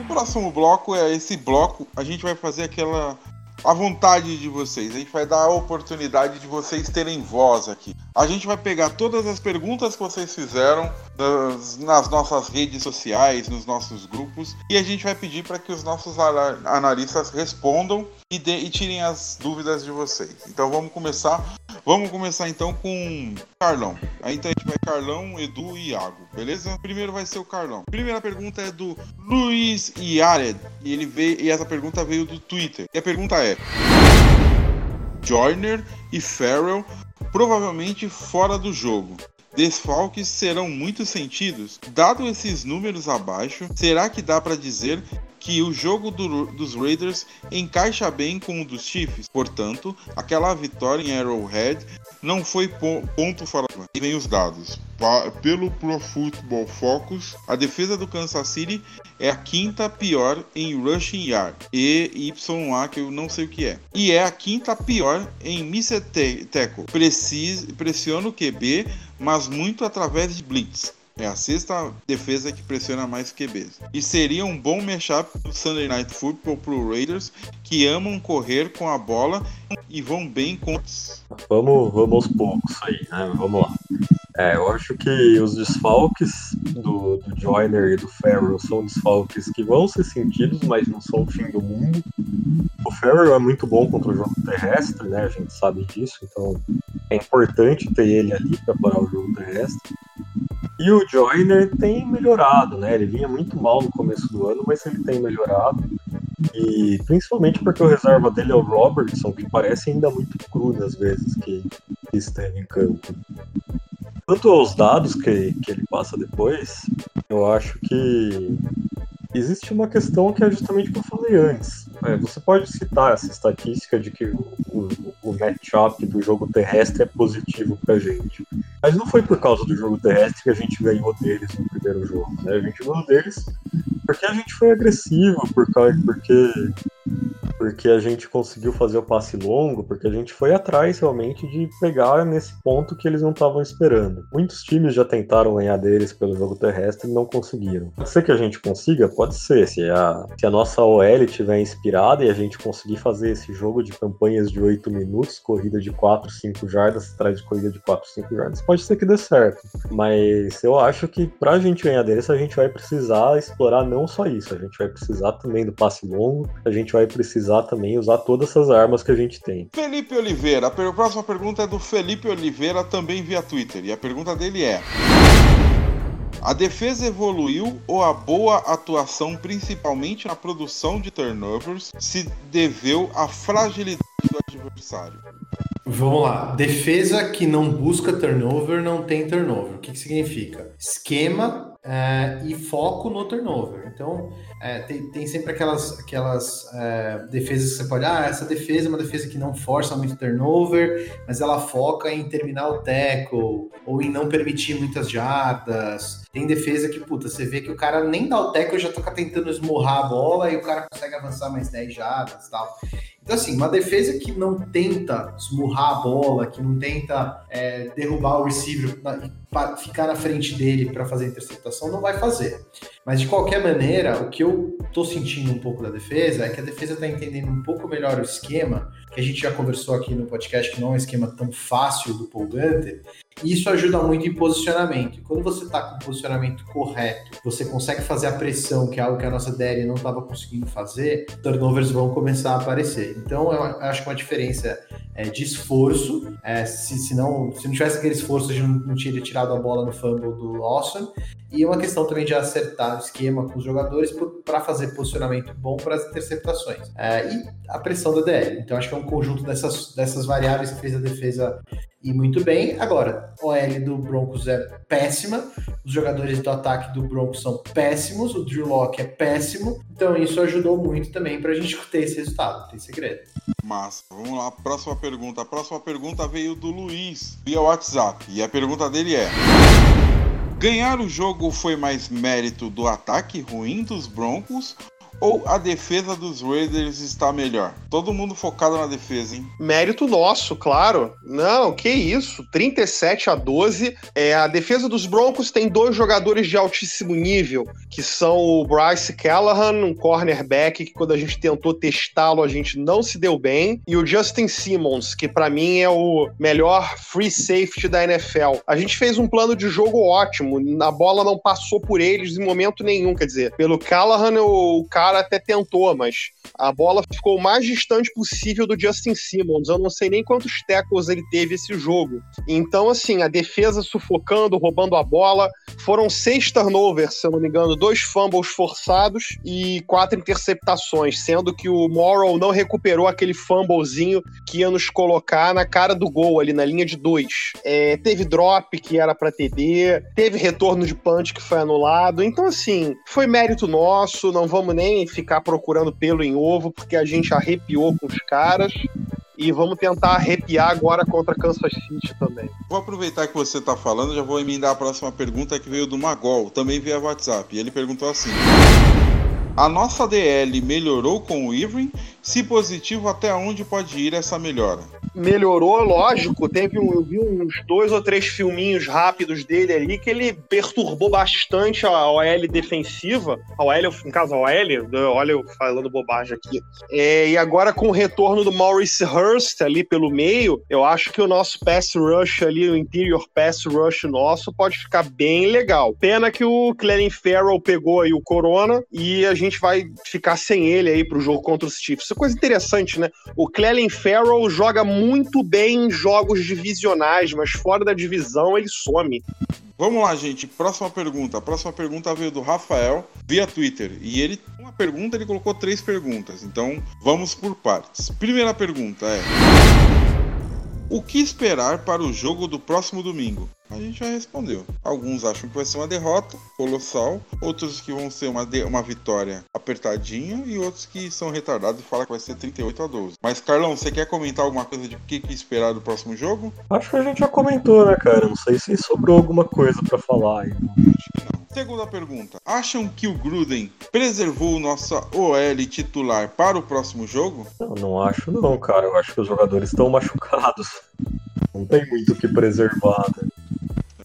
O próximo bloco é esse bloco. A gente vai fazer aquela. A vontade de vocês. A gente vai dar a oportunidade de vocês terem voz aqui. A gente vai pegar todas as perguntas que vocês fizeram nas, nas nossas redes sociais, nos nossos grupos, e a gente vai pedir para que os nossos ana- analistas respondam e, dê- e tirem as dúvidas de vocês. Então vamos começar. Vamos começar então com Carlão. Aí então a gente vai Carlão, Edu e Iago, beleza? Primeiro vai ser o Carlão. Primeira pergunta é do Luiz Yared. E ele veio e essa pergunta veio do Twitter. E a pergunta é: Joyner e Farrell provavelmente fora do jogo. Desfalques serão muito sentidos? Dado esses números abaixo, será que dá para dizer que o jogo do- dos Raiders encaixa bem com o dos Chiefs? Portanto, aquela vitória em Arrowhead não foi po- ponto fora E vem os dados. Pa- Pelo Pro Football Focus, a defesa do Kansas City é a quinta pior em rushing yard, EYA, que eu não sei o que é. E é a quinta pior em missed ta- tackle. Precis- pressiona o QB, mas muito através de blitz. É a sexta defesa que pressiona mais QBs. E seria um bom matchup do Sunday Night Football pro Raiders, que amam correr com a bola e vão bem com. Vamos, vamos aos poucos aí, né? Vamos lá. É, eu acho que os desfalques do, do Joyner e do Farrell são desfalques que vão ser sentidos, mas não são o fim do mundo. O Farrell é muito bom contra o jogo terrestre, né? A gente sabe disso, então é importante ter ele ali para parar o jogo terrestre. E o Joyner tem melhorado, né? Ele vinha muito mal no começo do ano, mas ele tem melhorado. E principalmente porque o reserva dele é o Robertson, que parece ainda muito cru nas vezes que, esteve em campo. Quanto aos dados que, que ele passa depois, eu acho que existe uma questão que é justamente o que eu falei antes. É, você pode citar essa estatística de que o, o, matchup do jogo terrestre é positivo pra gente. Mas não foi por causa do jogo terrestre que a gente ganhou deles no primeiro jogo. Né? A gente ganhou deles porque a gente foi agressivo, por causa, porque, porque a gente conseguiu fazer o passe longo, porque a gente foi atrás realmente de pegar nesse ponto que eles não estavam esperando. Muitos times já tentaram ganhar deles pelo jogo terrestre e não conseguiram. Pode ser que a gente consiga? Pode ser. Se a, se a nossa OL estiver inspirada e a gente conseguir fazer esse jogo de campanhas de 8 minutos, corrida de 4, 5 jardas, atrás de corrida de 4, 5 jardas, pode ser que dê certo. Mas eu acho que pra gente ganhar deles, a gente vai precisar explorar não só isso, a gente vai precisar também do passe longo, a gente vai precisar também usar todas essas armas que a gente tem. Felipe Oliveira, a próxima pergunta é do Felipe Oliveira, também via Twitter. E a pergunta dele é: A defesa evoluiu ou a boa atuação, principalmente na produção de turnovers, se deveu à fragilidade do adversário? Vamos lá. Defesa que não busca turnover não tem turnover. O que, que significa? Esquema é, e foco no turnover. Então, é, tem, tem sempre aquelas, aquelas é, defesas que você pode. Ah, essa defesa é uma defesa que não força muito turnover, mas ela foca em terminar o tackle ou em não permitir muitas jardas. Tem defesa que, puta, você vê que o cara nem dá o tackle já toca tentando esmurrar a bola e o cara consegue avançar mais 10 jardas e tal. Então, assim, uma defesa que não tenta esmurrar a bola, que não tenta é, derrubar o receiver ficar na frente dele para fazer a interceptação, não vai fazer. Mas, de qualquer maneira, o que eu tô sentindo um pouco da defesa é que a defesa tá entendendo um pouco melhor o esquema, que a gente já conversou aqui no podcast, que não é um esquema tão fácil do Paul Gunter, e isso ajuda muito em posicionamento. Quando você está com o posicionamento correto, você consegue fazer a pressão, que é algo que a nossa DL não estava conseguindo fazer, turnovers vão começar a aparecer. Então, eu acho que uma diferença é, de esforço. É, se, se, não, se não tivesse aquele esforço, a gente não, teria tirado a bola no fumble do Lawson. E uma questão também de acertar o esquema com os jogadores para fazer posicionamento bom para as interceptações. É, e a pressão da DL. Então, acho que é um conjunto dessas, dessas variáveis que fez a defesa ir muito bem. Agora, OL do Broncos é péssima, os jogadores do ataque do Broncos são péssimos, o Drew Locke é péssimo, então isso ajudou muito também para a gente ter esse resultado, não tem segredo. Massa. Vamos lá, próxima pergunta. A próxima pergunta veio do Luiz via WhatsApp. E a pergunta dele é: Ganhar o jogo foi mais mérito do ataque ruim dos Broncos ou a defesa dos Raiders está melhor? Todo mundo focado na defesa, hein? Mérito nosso, claro. Não, que isso. 37 a 12. É, a defesa dos Broncos tem dois jogadores de altíssimo nível, que são o Bryce Callahan, um cornerback que quando a gente tentou testá-lo a gente não se deu bem, e o Justin Simmons, que para mim é o melhor free safety da NFL. A gente fez um plano de jogo ótimo, a bola não passou por eles em momento nenhum, quer dizer, pelo Callahan o cara até tentou, mas a bola ficou o mais distante possível do Justin Simmons. Eu não sei nem quantos tackles ele teve esse jogo. Então, assim, a defesa sufocando, roubando a bola. Foram seis turnovers, se eu não me engano, dois fumbles forçados e quatro interceptações, sendo que o Morrow não recuperou aquele fumblezinho que ia nos colocar na cara do gol ali na linha de dois. É, teve drop que era para TD, teve retorno de punch que foi anulado. Então, assim, foi mérito nosso. Não vamos nem ficar procurando pelo em ovo, porque a gente arrepiou com os caras. E vamos tentar arrepiar agora contra Kansas City também. Vou aproveitar que você está falando, já vou emendar a próxima pergunta que veio do Magol, também via WhatsApp. Ele perguntou assim: A nossa DL melhorou com o Irving? Se positivo, até onde pode ir essa melhora? Melhorou, lógico. Teve um, eu vi uns dois ou três filminhos rápidos dele ali que ele perturbou bastante a OL defensiva. A OL, no caso, a OL, olha eu falando bobagem aqui. É, e agora com o retorno do Maurice Hurst ali pelo meio, eu acho que o nosso pass rush ali, o interior pass rush nosso, pode ficar bem legal. Pena que o Clelin Farrell pegou aí o Corona e a gente vai ficar sem ele aí pro jogo contra os Chiefs. Isso é coisa interessante, né? O Clelin Farrell joga muito muito bem em jogos divisionais, mas fora da divisão ele some. Vamos lá, gente. Próxima pergunta. A próxima pergunta veio do Rafael via Twitter. E ele, uma pergunta, ele colocou três perguntas. Então, vamos por partes. Primeira pergunta é: O que esperar para o jogo do próximo domingo? A gente já respondeu. Alguns acham que vai ser uma derrota colossal, outros que vão ser uma, uma vitória apertadinha e outros que são retardados e falam que vai ser 38 a 12. Mas, Carlão, você quer comentar alguma coisa de o que, que esperar do próximo jogo? Acho que a gente já comentou, né, cara? Não sei se sobrou alguma coisa para falar aí. Acho que não. Segunda pergunta. Acham que o Gruden preservou nossa OL titular para o próximo jogo? Eu não acho não, cara. Eu acho que os jogadores estão machucados. Não tem muito o que preservar, né?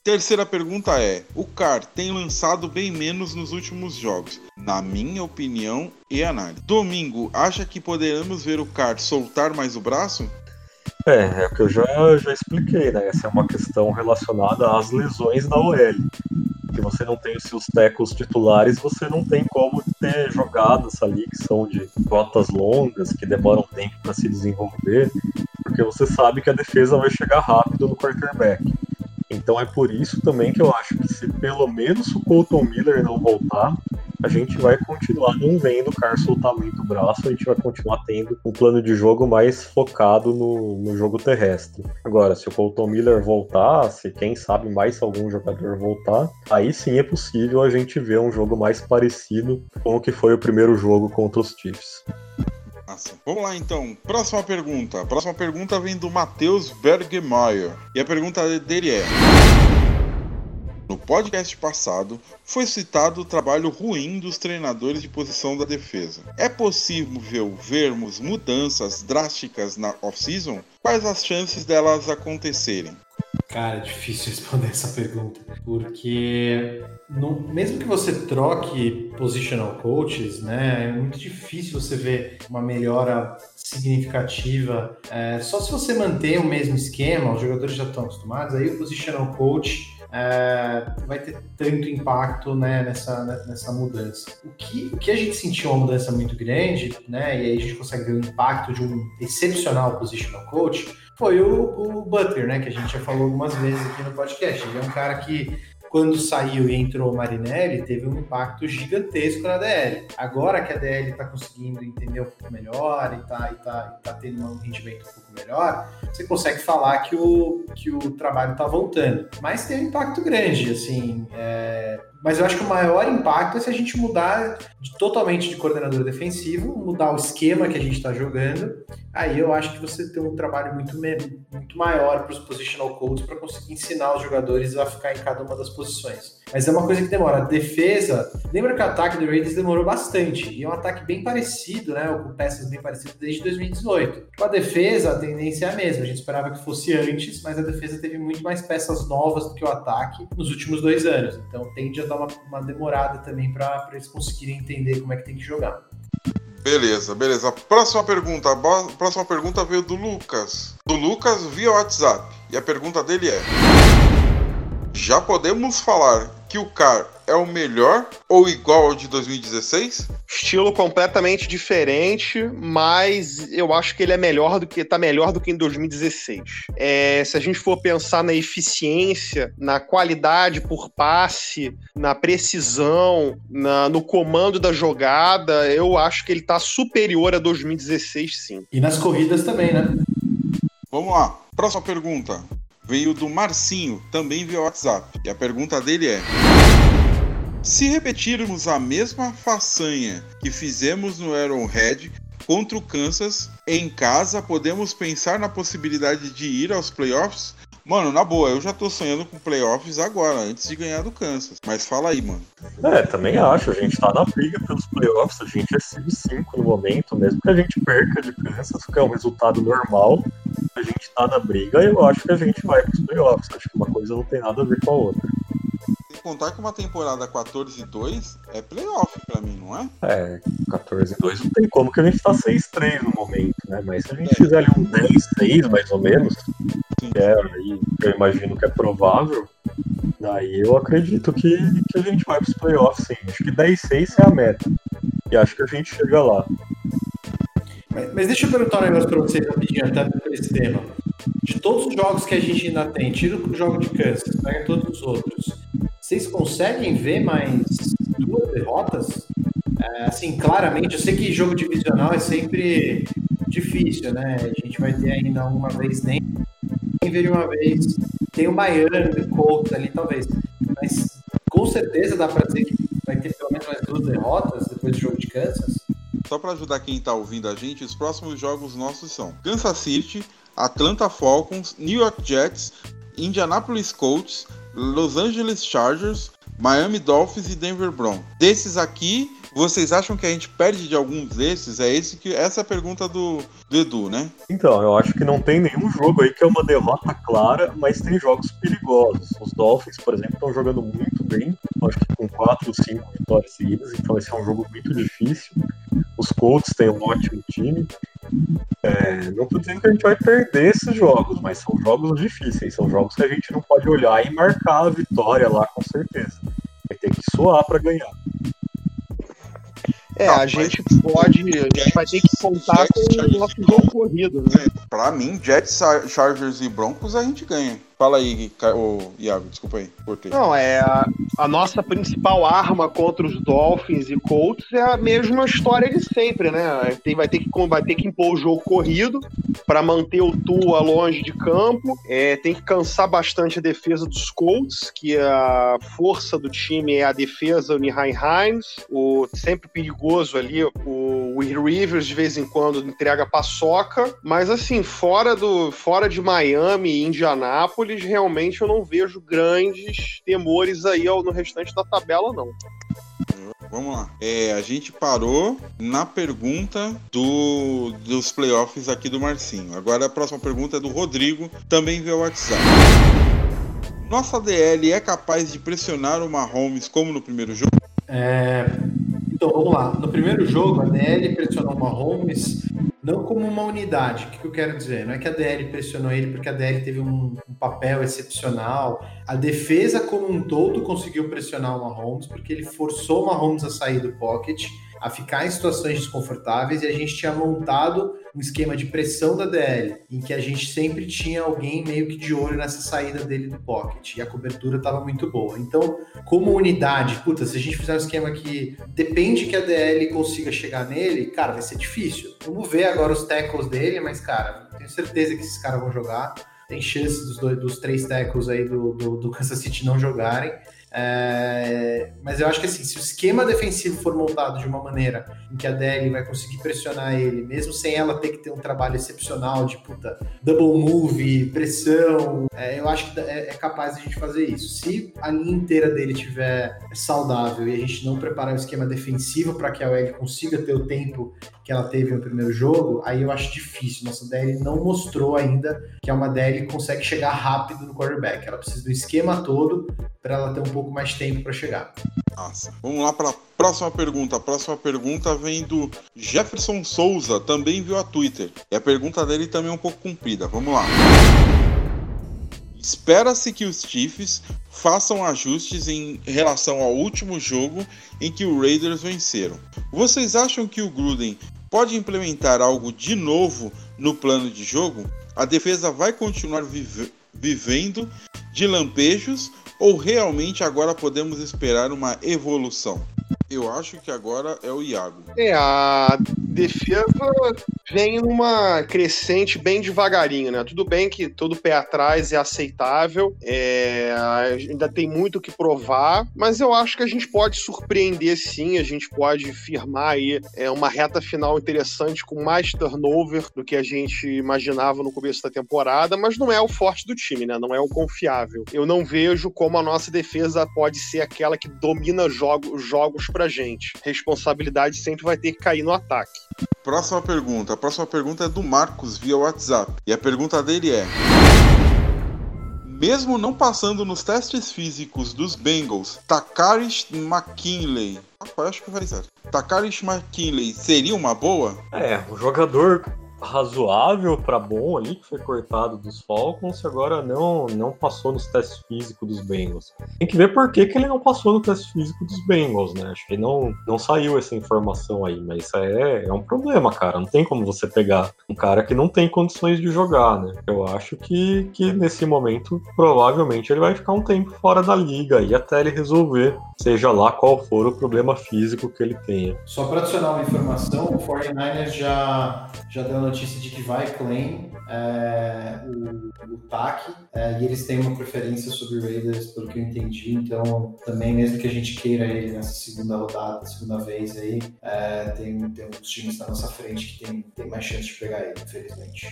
Terceira pergunta é: o CAR tem lançado bem menos nos últimos jogos, na minha opinião e análise. Domingo, acha que poderemos ver o CAR soltar mais o braço? É, é o que eu já, já expliquei, né? Essa é uma questão relacionada às lesões na OL. Que você não tem os seus tecos titulares, você não tem como ter jogadas ali que são de rotas longas, que demoram tempo para se desenvolver, porque você sabe que a defesa vai chegar rápido no quarterback. Então é por isso também que eu acho que se pelo menos o Colton Miller não voltar, a gente vai continuar não vendo o Carr soltar muito o braço, a gente vai continuar tendo um plano de jogo mais focado no, no jogo terrestre. Agora, se o Colton Miller voltar, se quem sabe mais algum jogador voltar, aí sim é possível a gente ver um jogo mais parecido com o que foi o primeiro jogo contra os Chiefs. Massa. Vamos lá então. Próxima pergunta. A próxima pergunta vem do Matheus Bergemeyer. E a pergunta dele é: No podcast passado, foi citado o trabalho ruim dos treinadores de posição da defesa. É possível vermos mudanças drásticas na off-season? Quais as chances delas acontecerem? Cara, é difícil responder essa pergunta, porque no- mesmo que você troque positional coaches, né, é muito difícil você ver uma melhora significativa. É, só se você manter o mesmo esquema, os jogadores já estão acostumados, aí o positional coach é, vai ter tanto impacto né, nessa, nessa mudança. O que, o que a gente sentiu uma mudança muito grande, né, e aí a gente consegue ver o impacto de um excepcional positional coach, foi o, o Butler, né? Que a gente já falou algumas vezes aqui no podcast. Ele é um cara que, quando saiu e entrou o Marinelli, teve um impacto gigantesco na DL. Agora que a DL está conseguindo entender um pouco melhor e tá, e tá, e tá tendo um rendimento um pouco melhor, você consegue falar que o, que o trabalho está voltando. Mas tem um impacto grande, assim. é, Mas eu acho que o maior impacto é se a gente mudar de- totalmente de coordenador defensivo, mudar o esquema que a gente está jogando. Aí eu acho que você tem um trabalho muito, muito maior para os positional coaches para conseguir ensinar os jogadores a ficar em cada uma das posições. Mas é uma coisa que demora. Defesa. Lembra que o ataque do Raiders demorou bastante. E é um ataque bem parecido, né? Com peças bem parecidas desde 2018. Com a defesa, a tendência é a mesma. A gente esperava que fosse antes, mas a defesa teve muito mais peças novas do que o ataque nos últimos dois anos. Então tende a dar uma, uma demorada também para eles conseguirem entender como é que tem que jogar. Beleza, beleza. Próxima pergunta. A próxima pergunta veio do Lucas. Do Lucas via WhatsApp. E a pergunta dele é: Já podemos falar que o CAR é o melhor ou igual ao de 2016? Estilo completamente diferente, mas eu acho que ele é melhor do que tá melhor do que em 2016. É, se a gente for pensar na eficiência, na qualidade por passe, na precisão, na- no comando da jogada, eu acho que ele tá superior a 2016, sim. E nas corridas também, né? Vamos lá. Próxima pergunta. Veio do Marcinho, também via WhatsApp. E a pergunta dele é: Se repetirmos a mesma façanha que fizemos no Arrowhead contra o Kansas em casa, podemos pensar na possibilidade de ir aos playoffs? Mano, na boa, eu já tô sonhando com playoffs agora, antes de ganhar do Kansas. Mas fala aí, mano. É, também acho. A gente tá na briga pelos playoffs. A gente é 5 no momento, mesmo que a gente perca de Kansas, que é um resultado normal. A gente tá na briga eu acho que a gente vai pros playoffs. Acho que uma coisa não tem nada a ver com a outra. Sem contar que uma temporada 14 e 2 é playoff pra mim, não é? É, 14 e 2 não tem como, que a gente tá 6-3 no momento, né? Mas se a gente fizer ali um 10-6, mais ou menos, que é aí, eu imagino que é provável, daí eu acredito que, que a gente vai pros playoffs, sim. Acho que 10-6 é a meta. E acho que a gente chega lá. Mas, mas deixa eu perguntar um negócio pra vocês rapidinho, até por esse tema. De todos os jogos que a gente ainda tem, tira o jogo de Kansas, pega todos os outros, vocês conseguem ver mais duas derrotas? É, assim, claramente, eu sei que jogo divisional é sempre difícil, né? A gente vai ter ainda uma vez Denver e uma vez tem o Miami, o Colts ali, talvez. Mas com certeza dá pra dizer que vai ter pelo menos mais duas derrotas depois do jogo de Kansas. Só para ajudar quem tá ouvindo a gente, os próximos jogos nossos são Kansas City, Atlanta Falcons, New York Jets, Indianapolis Colts, Los Angeles Chargers, Miami Dolphins e Denver Broncos. Desses aqui, vocês acham que a gente perde de alguns desses? É esse que essa é a pergunta do, do Edu, né? Então, eu acho que não tem nenhum jogo aí que é uma derrota clara, mas tem jogos perigosos. Os Dolphins, por exemplo, estão jogando muito bem, acho que com 4 ou 5 vitórias seguidas, então esse é um jogo muito difícil. Os Colts têm um ótimo time. É, não tô dizendo que a gente vai perder esses jogos, mas são jogos difíceis, são jogos que a gente não pode olhar e marcar a vitória lá com certeza. Vai ter que suar para ganhar. É, Não, a gente pode. A gente vai ter que contar com o nosso jogo corrido, né? Pra mim, Jets, Chargers e Broncos a gente ganha. Fala aí, ô, Iago, desculpa aí, cortei. Não, é a, a nossa principal arma contra os Dolphins e Colts é a mesma história de sempre, né? Tem, vai, ter que, vai ter que impor o jogo corrido para manter o Tua longe de campo. É, tem que cansar bastante a defesa dos Colts, que a força do time é a defesa, o Nihai Hines, o sempre perigoso ali, o Will Rivers de vez em quando entrega paçoca, mas assim, fora do fora de Miami e Indianápolis, realmente eu não vejo grandes temores aí ao- no restante da tabela, não. Vamos lá. É, a gente parou na pergunta do, dos playoffs aqui do Marcinho. Agora a próxima pergunta é do Rodrigo, também via WhatsApp. Nossa DL é capaz de pressionar o Mahomes como no primeiro jogo? É, então, vamos lá. No primeiro jogo, a DL pressionou o Mahomes não como uma unidade. O que, eu quero dizer? Não é que a DL pressionou ele porque a DL teve um, um papel excepcional. A defesa como um todo conseguiu pressionar o Mahomes porque ele forçou o Mahomes a sair do pocket, a ficar em situações desconfortáveis e a gente tinha montado um esquema de pressão da DL, em que a gente sempre tinha alguém meio que de olho nessa saída dele do pocket e a cobertura estava muito boa. Então, como unidade, puta, se a gente fizer um esquema que depende que a DL consiga chegar nele, cara, vai ser difícil. Vamos ver agora os tackles dele, mas, cara, tenho certeza que esses caras vão jogar. Tem chance dos, dois, dos três tackles aí do, do, do Kansas City não jogarem. É, mas eu acho que assim, se o esquema defensivo for montado de uma maneira em que a DL vai conseguir pressionar ele, mesmo sem ela ter que ter um trabalho excepcional de puta, double move, pressão, é, eu acho que é, é capaz de a gente fazer isso. Se a linha inteira dele tiver saudável e a gente não preparar um esquema defensivo para que a OL consiga ter o tempo que ela teve no primeiro jogo, aí eu acho difícil. Nossa DL não mostrou ainda que é uma DL que consegue chegar rápido no quarterback. Ela precisa do esquema todo para ela ter um pouco mais tempo para chegar. Nossa. Vamos lá para a próxima pergunta. A próxima pergunta vem do Jefferson Souza, também viu a Twitter. E a pergunta dele também é um pouco comprida. Vamos lá. Espera-se que os Chiefs façam ajustes em relação ao último jogo em que o Raiders venceram. Vocês acham que o Gruden pode implementar algo de novo no plano de jogo? A defesa vai continuar vive vivendo de lampejos ou realmente agora podemos esperar uma evolução? Eu acho que agora é o Iago. É, a defesa vem numa crescente bem devagarinho, né? Tudo bem que todo pé atrás é aceitável, é, ainda tem muito que provar, mas eu acho que a gente pode surpreender sim, a gente pode firmar aí é, uma reta final interessante com mais turnover do que a gente imaginava no começo da temporada, mas não é o forte do time, né? Não é o confiável. Eu não vejo como a nossa defesa pode ser aquela que domina jogo, jogos pra gente. Responsabilidade sempre vai ter que cair no ataque. Próxima pergunta. A próxima pergunta é do Marcos via WhatsApp. E a pergunta dele é: Mesmo não passando nos testes físicos dos Bengals, Takarish McKinley. Rapaz, acho que vai certo. Takarish McKinley seria uma boa? É, um jogador razoável para bom ali, que foi cortado dos Falcons, e agora não, não passou nos testes físicos dos Bengals. Tem que ver por que, que ele não passou no teste físico dos Bengals, né? Acho que não, não saiu essa informação aí, mas isso é, é um problema, cara. Não tem como você pegar um cara que não tem condições de jogar, né? Eu acho que, que nesse momento, provavelmente, ele vai ficar um tempo fora da liga aí até ele resolver, seja lá qual for o problema físico que ele tenha. Só para adicionar uma informação, o 49ers já, já deu notícia de que vai claim é, o, o TAC é, e eles têm uma preferência sobre o Raiders, pelo que eu entendi. Então, também, mesmo que a gente queira ele nessa segunda rodada, segunda vez aí, é, tem, tem uns times na nossa frente que tem, tem mais chance de pegar ele, infelizmente.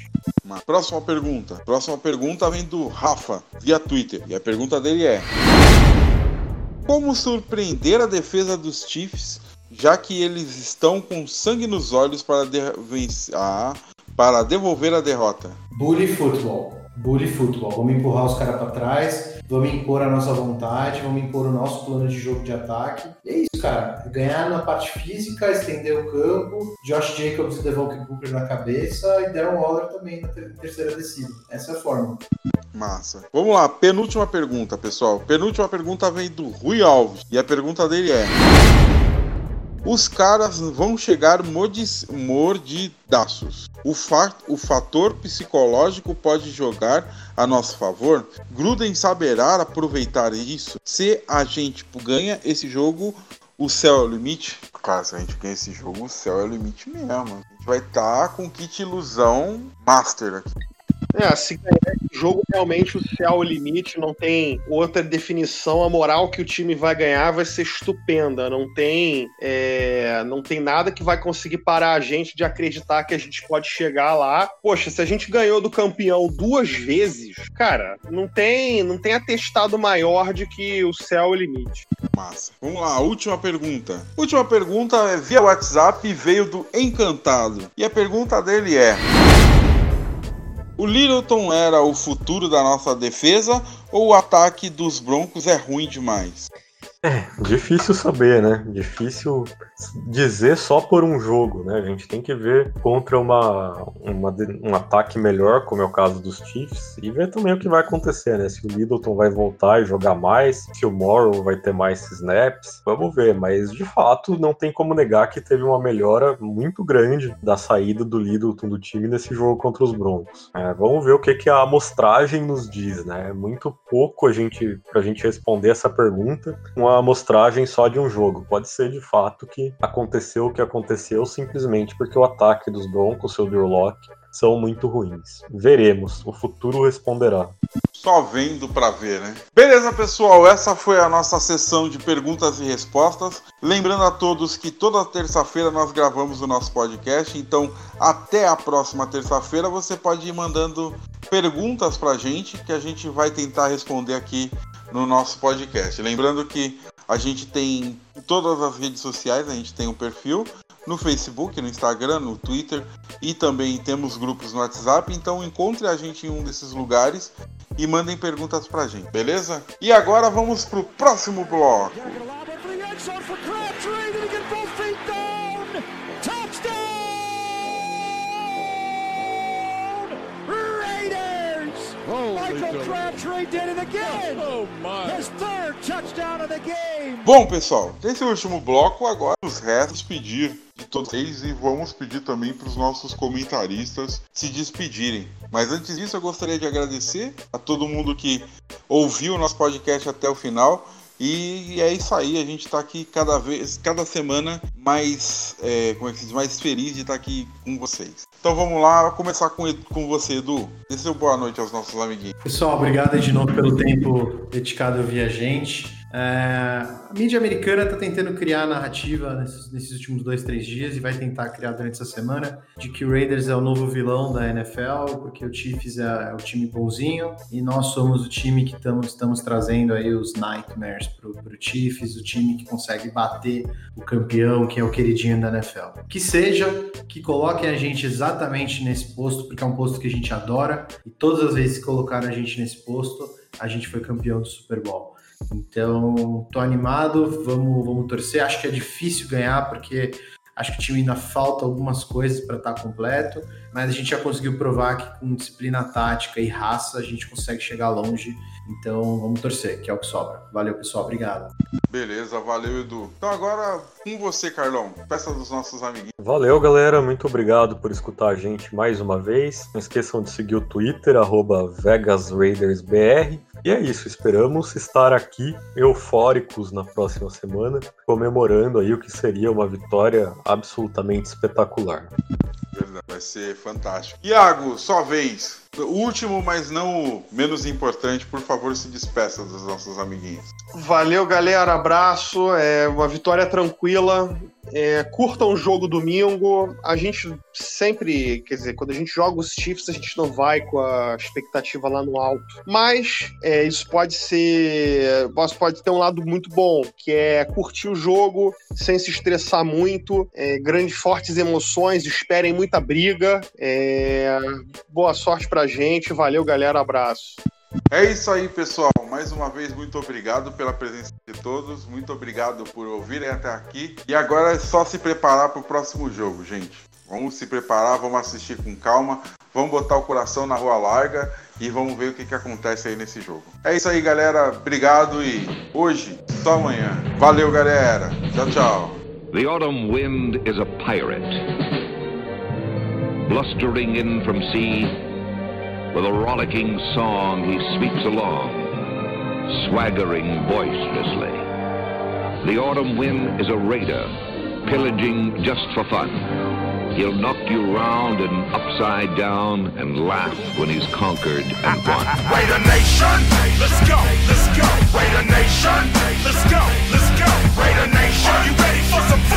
Uma próxima pergunta. Próxima pergunta vem do Rafa via Twitter. E a pergunta dele é: Como surpreender a defesa dos Chiefs, já que eles estão com sangue nos olhos para, de ah, para devolver a derrota? Bully futebol. Bully futebol. Vamos empurrar os caras para trás, vamos impor a nossa vontade, vamos impor o nosso plano de jogo de ataque. E é isso, cara. Ganhar na parte física, estender o campo, Josh Jacobs e Devon Booker na cabeça e Darren Waller também na ter- terceira descida. Essa é a forma. Massa. Vamos lá, penúltima pergunta, pessoal. Penúltima pergunta vem do Rui Alves. E a pergunta dele é: Os caras vão chegar mordidaços. O, fa o fator psicológico pode jogar a nosso favor? Gruden saberá aproveitar isso? Se a gente ganha esse jogo, o céu é o limite? Cara, se a gente ganha esse jogo, o céu é o limite mesmo. A gente vai estar com kit ilusão master aqui. É, se ganhar esse jogo, realmente o céu é o limite, não tem outra definição. A moral que o time vai ganhar vai ser estupenda. Não tem, é, não tem nada que vai conseguir parar a gente de acreditar que a gente pode chegar lá. Poxa, se a gente ganhou do campeão duas vezes, cara, não tem, não tem atestado maior de que o céu é o limite. Massa. Vamos lá, última pergunta. Última pergunta é via WhatsApp e veio do Encantado. E a pergunta dele é: O Littleton era o futuro da nossa defesa ou o ataque dos Broncos é ruim demais? Difícil saber, né? Difícil dizer só por um jogo, né? A gente tem que ver contra uma, uma um ataque melhor, como é o caso dos Chiefs, e ver também o que vai acontecer, né? Se o Middleton vai voltar e jogar mais, se o Morrow vai ter mais snaps, vamos ver. Mas de fato, não tem como negar que teve uma melhora muito grande da saída do Littleton do time nesse jogo contra os Broncos. É, vamos ver o que, que a amostragem nos diz, né? É muito pouco a gente pra gente responder essa pergunta uma amostragem só de um jogo. Pode ser de fato que aconteceu o que aconteceu simplesmente porque o ataque dos Broncos, seu Drew Locke, são muito ruins. Veremos, o futuro responderá. Só vendo pra ver, né? Beleza, pessoal, essa foi a nossa sessão de perguntas e respostas. Lembrando a todos que toda terça-feira nós gravamos o nosso podcast, então até a próxima terça-feira você pode ir mandando perguntas pra gente que a gente vai tentar responder aqui no nosso podcast. Lembrando que a gente tem em todas as redes sociais, a gente tem um perfil no Facebook, no Instagram, no Twitter e também temos grupos no WhatsApp, então encontre a gente em um desses lugares e mandem perguntas pra gente, beleza? E agora vamos pro próximo bloco. Oh. Bom, pessoal, nesse último bloco agora nos resta despedir de todos vocês e vamos pedir também para os nossos comentaristas se despedirem. Mas antes disso, eu gostaria de agradecer a todo mundo que ouviu o nosso podcast até o final. E é isso aí, a gente está aqui cada vez, cada semana mais, é, como é que se diz, mais feliz de estar aqui com vocês. Então vamos lá, começar com, com você, Edu. Dê seu boa noite aos nossos amiguinhos. Pessoal, obrigado de novo pelo tempo dedicado a ouvir a gente. É, a mídia americana está tentando criar narrativa nesses, nesses últimos dois, três dias e vai tentar criar durante essa semana de que o Raiders é o novo vilão da NFL, porque o Chiefs é, é o time bonzinho e nós somos o time que tamo, estamos trazendo aí os Nightmares pro, pro Chiefs, o time que consegue bater o campeão, que é o queridinho da NFL. Que seja, que coloquem a gente exatamente nesse posto, porque é um posto que a gente adora e todas as vezes que colocaram a gente nesse posto, a gente foi campeão do Super Bowl. Então, tô animado, vamos, vamos torcer. Acho que é difícil ganhar, porque acho que o time ainda falta algumas coisas para estar completo, mas a gente já conseguiu provar que com disciplina tática e raça a gente consegue chegar longe. Então, vamos torcer, que é o que sobra. Valeu, pessoal. Obrigado. Beleza, valeu, Edu. Então agora com você, Carlão. Peça dos nossos amiguinhos. Valeu, galera. Muito obrigado por escutar a gente mais uma vez. Não esqueçam de seguir o Twitter, arroba VegasRaidersBR. E é isso, esperamos estar aqui eufóricos na próxima semana, comemorando aí o que seria uma vitória absolutamente espetacular. Vai ser fantástico. Iago, sua vez. O último, mas não o menos importante, por favor, se despeça dos nossos amiguinhos. Valeu, galera. Abraço. É uma vitória tranquila. É, curtam o jogo domingo. A gente sempre, quer dizer, quando a gente joga os Chiefs, a gente não vai com a expectativa lá no alto. Mas é, isso pode ser. Pode ter um lado muito bom, que é curtir o jogo sem se estressar muito, é, grandes, fortes emoções, esperem muita briga. É, boa sorte pra gente. Valeu, galera. Abraço. É isso aí, pessoal. Mais uma vez, muito obrigado pela presença de todos. Muito obrigado por ouvirem até aqui. E agora é só se preparar para o próximo jogo, gente. Vamos se preparar, vamos assistir com calma, vamos botar o coração na rua larga e vamos ver o que, que acontece aí nesse jogo. É isso aí, galera. Obrigado e hoje, só amanhã. Valeu, galera. Tchau, tchau. The autumn wind is a pirate, blustering in from sea. With a rollicking song, he sweeps along, swaggering boisterously. The autumn wind is a raider, pillaging just for fun. He'll knock you round and upside down and laugh when he's conquered and won. Raider Nation, let's go, let's go. Raider Nation, let's go, let's go. Raider Nation, are you ready for some football?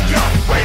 go.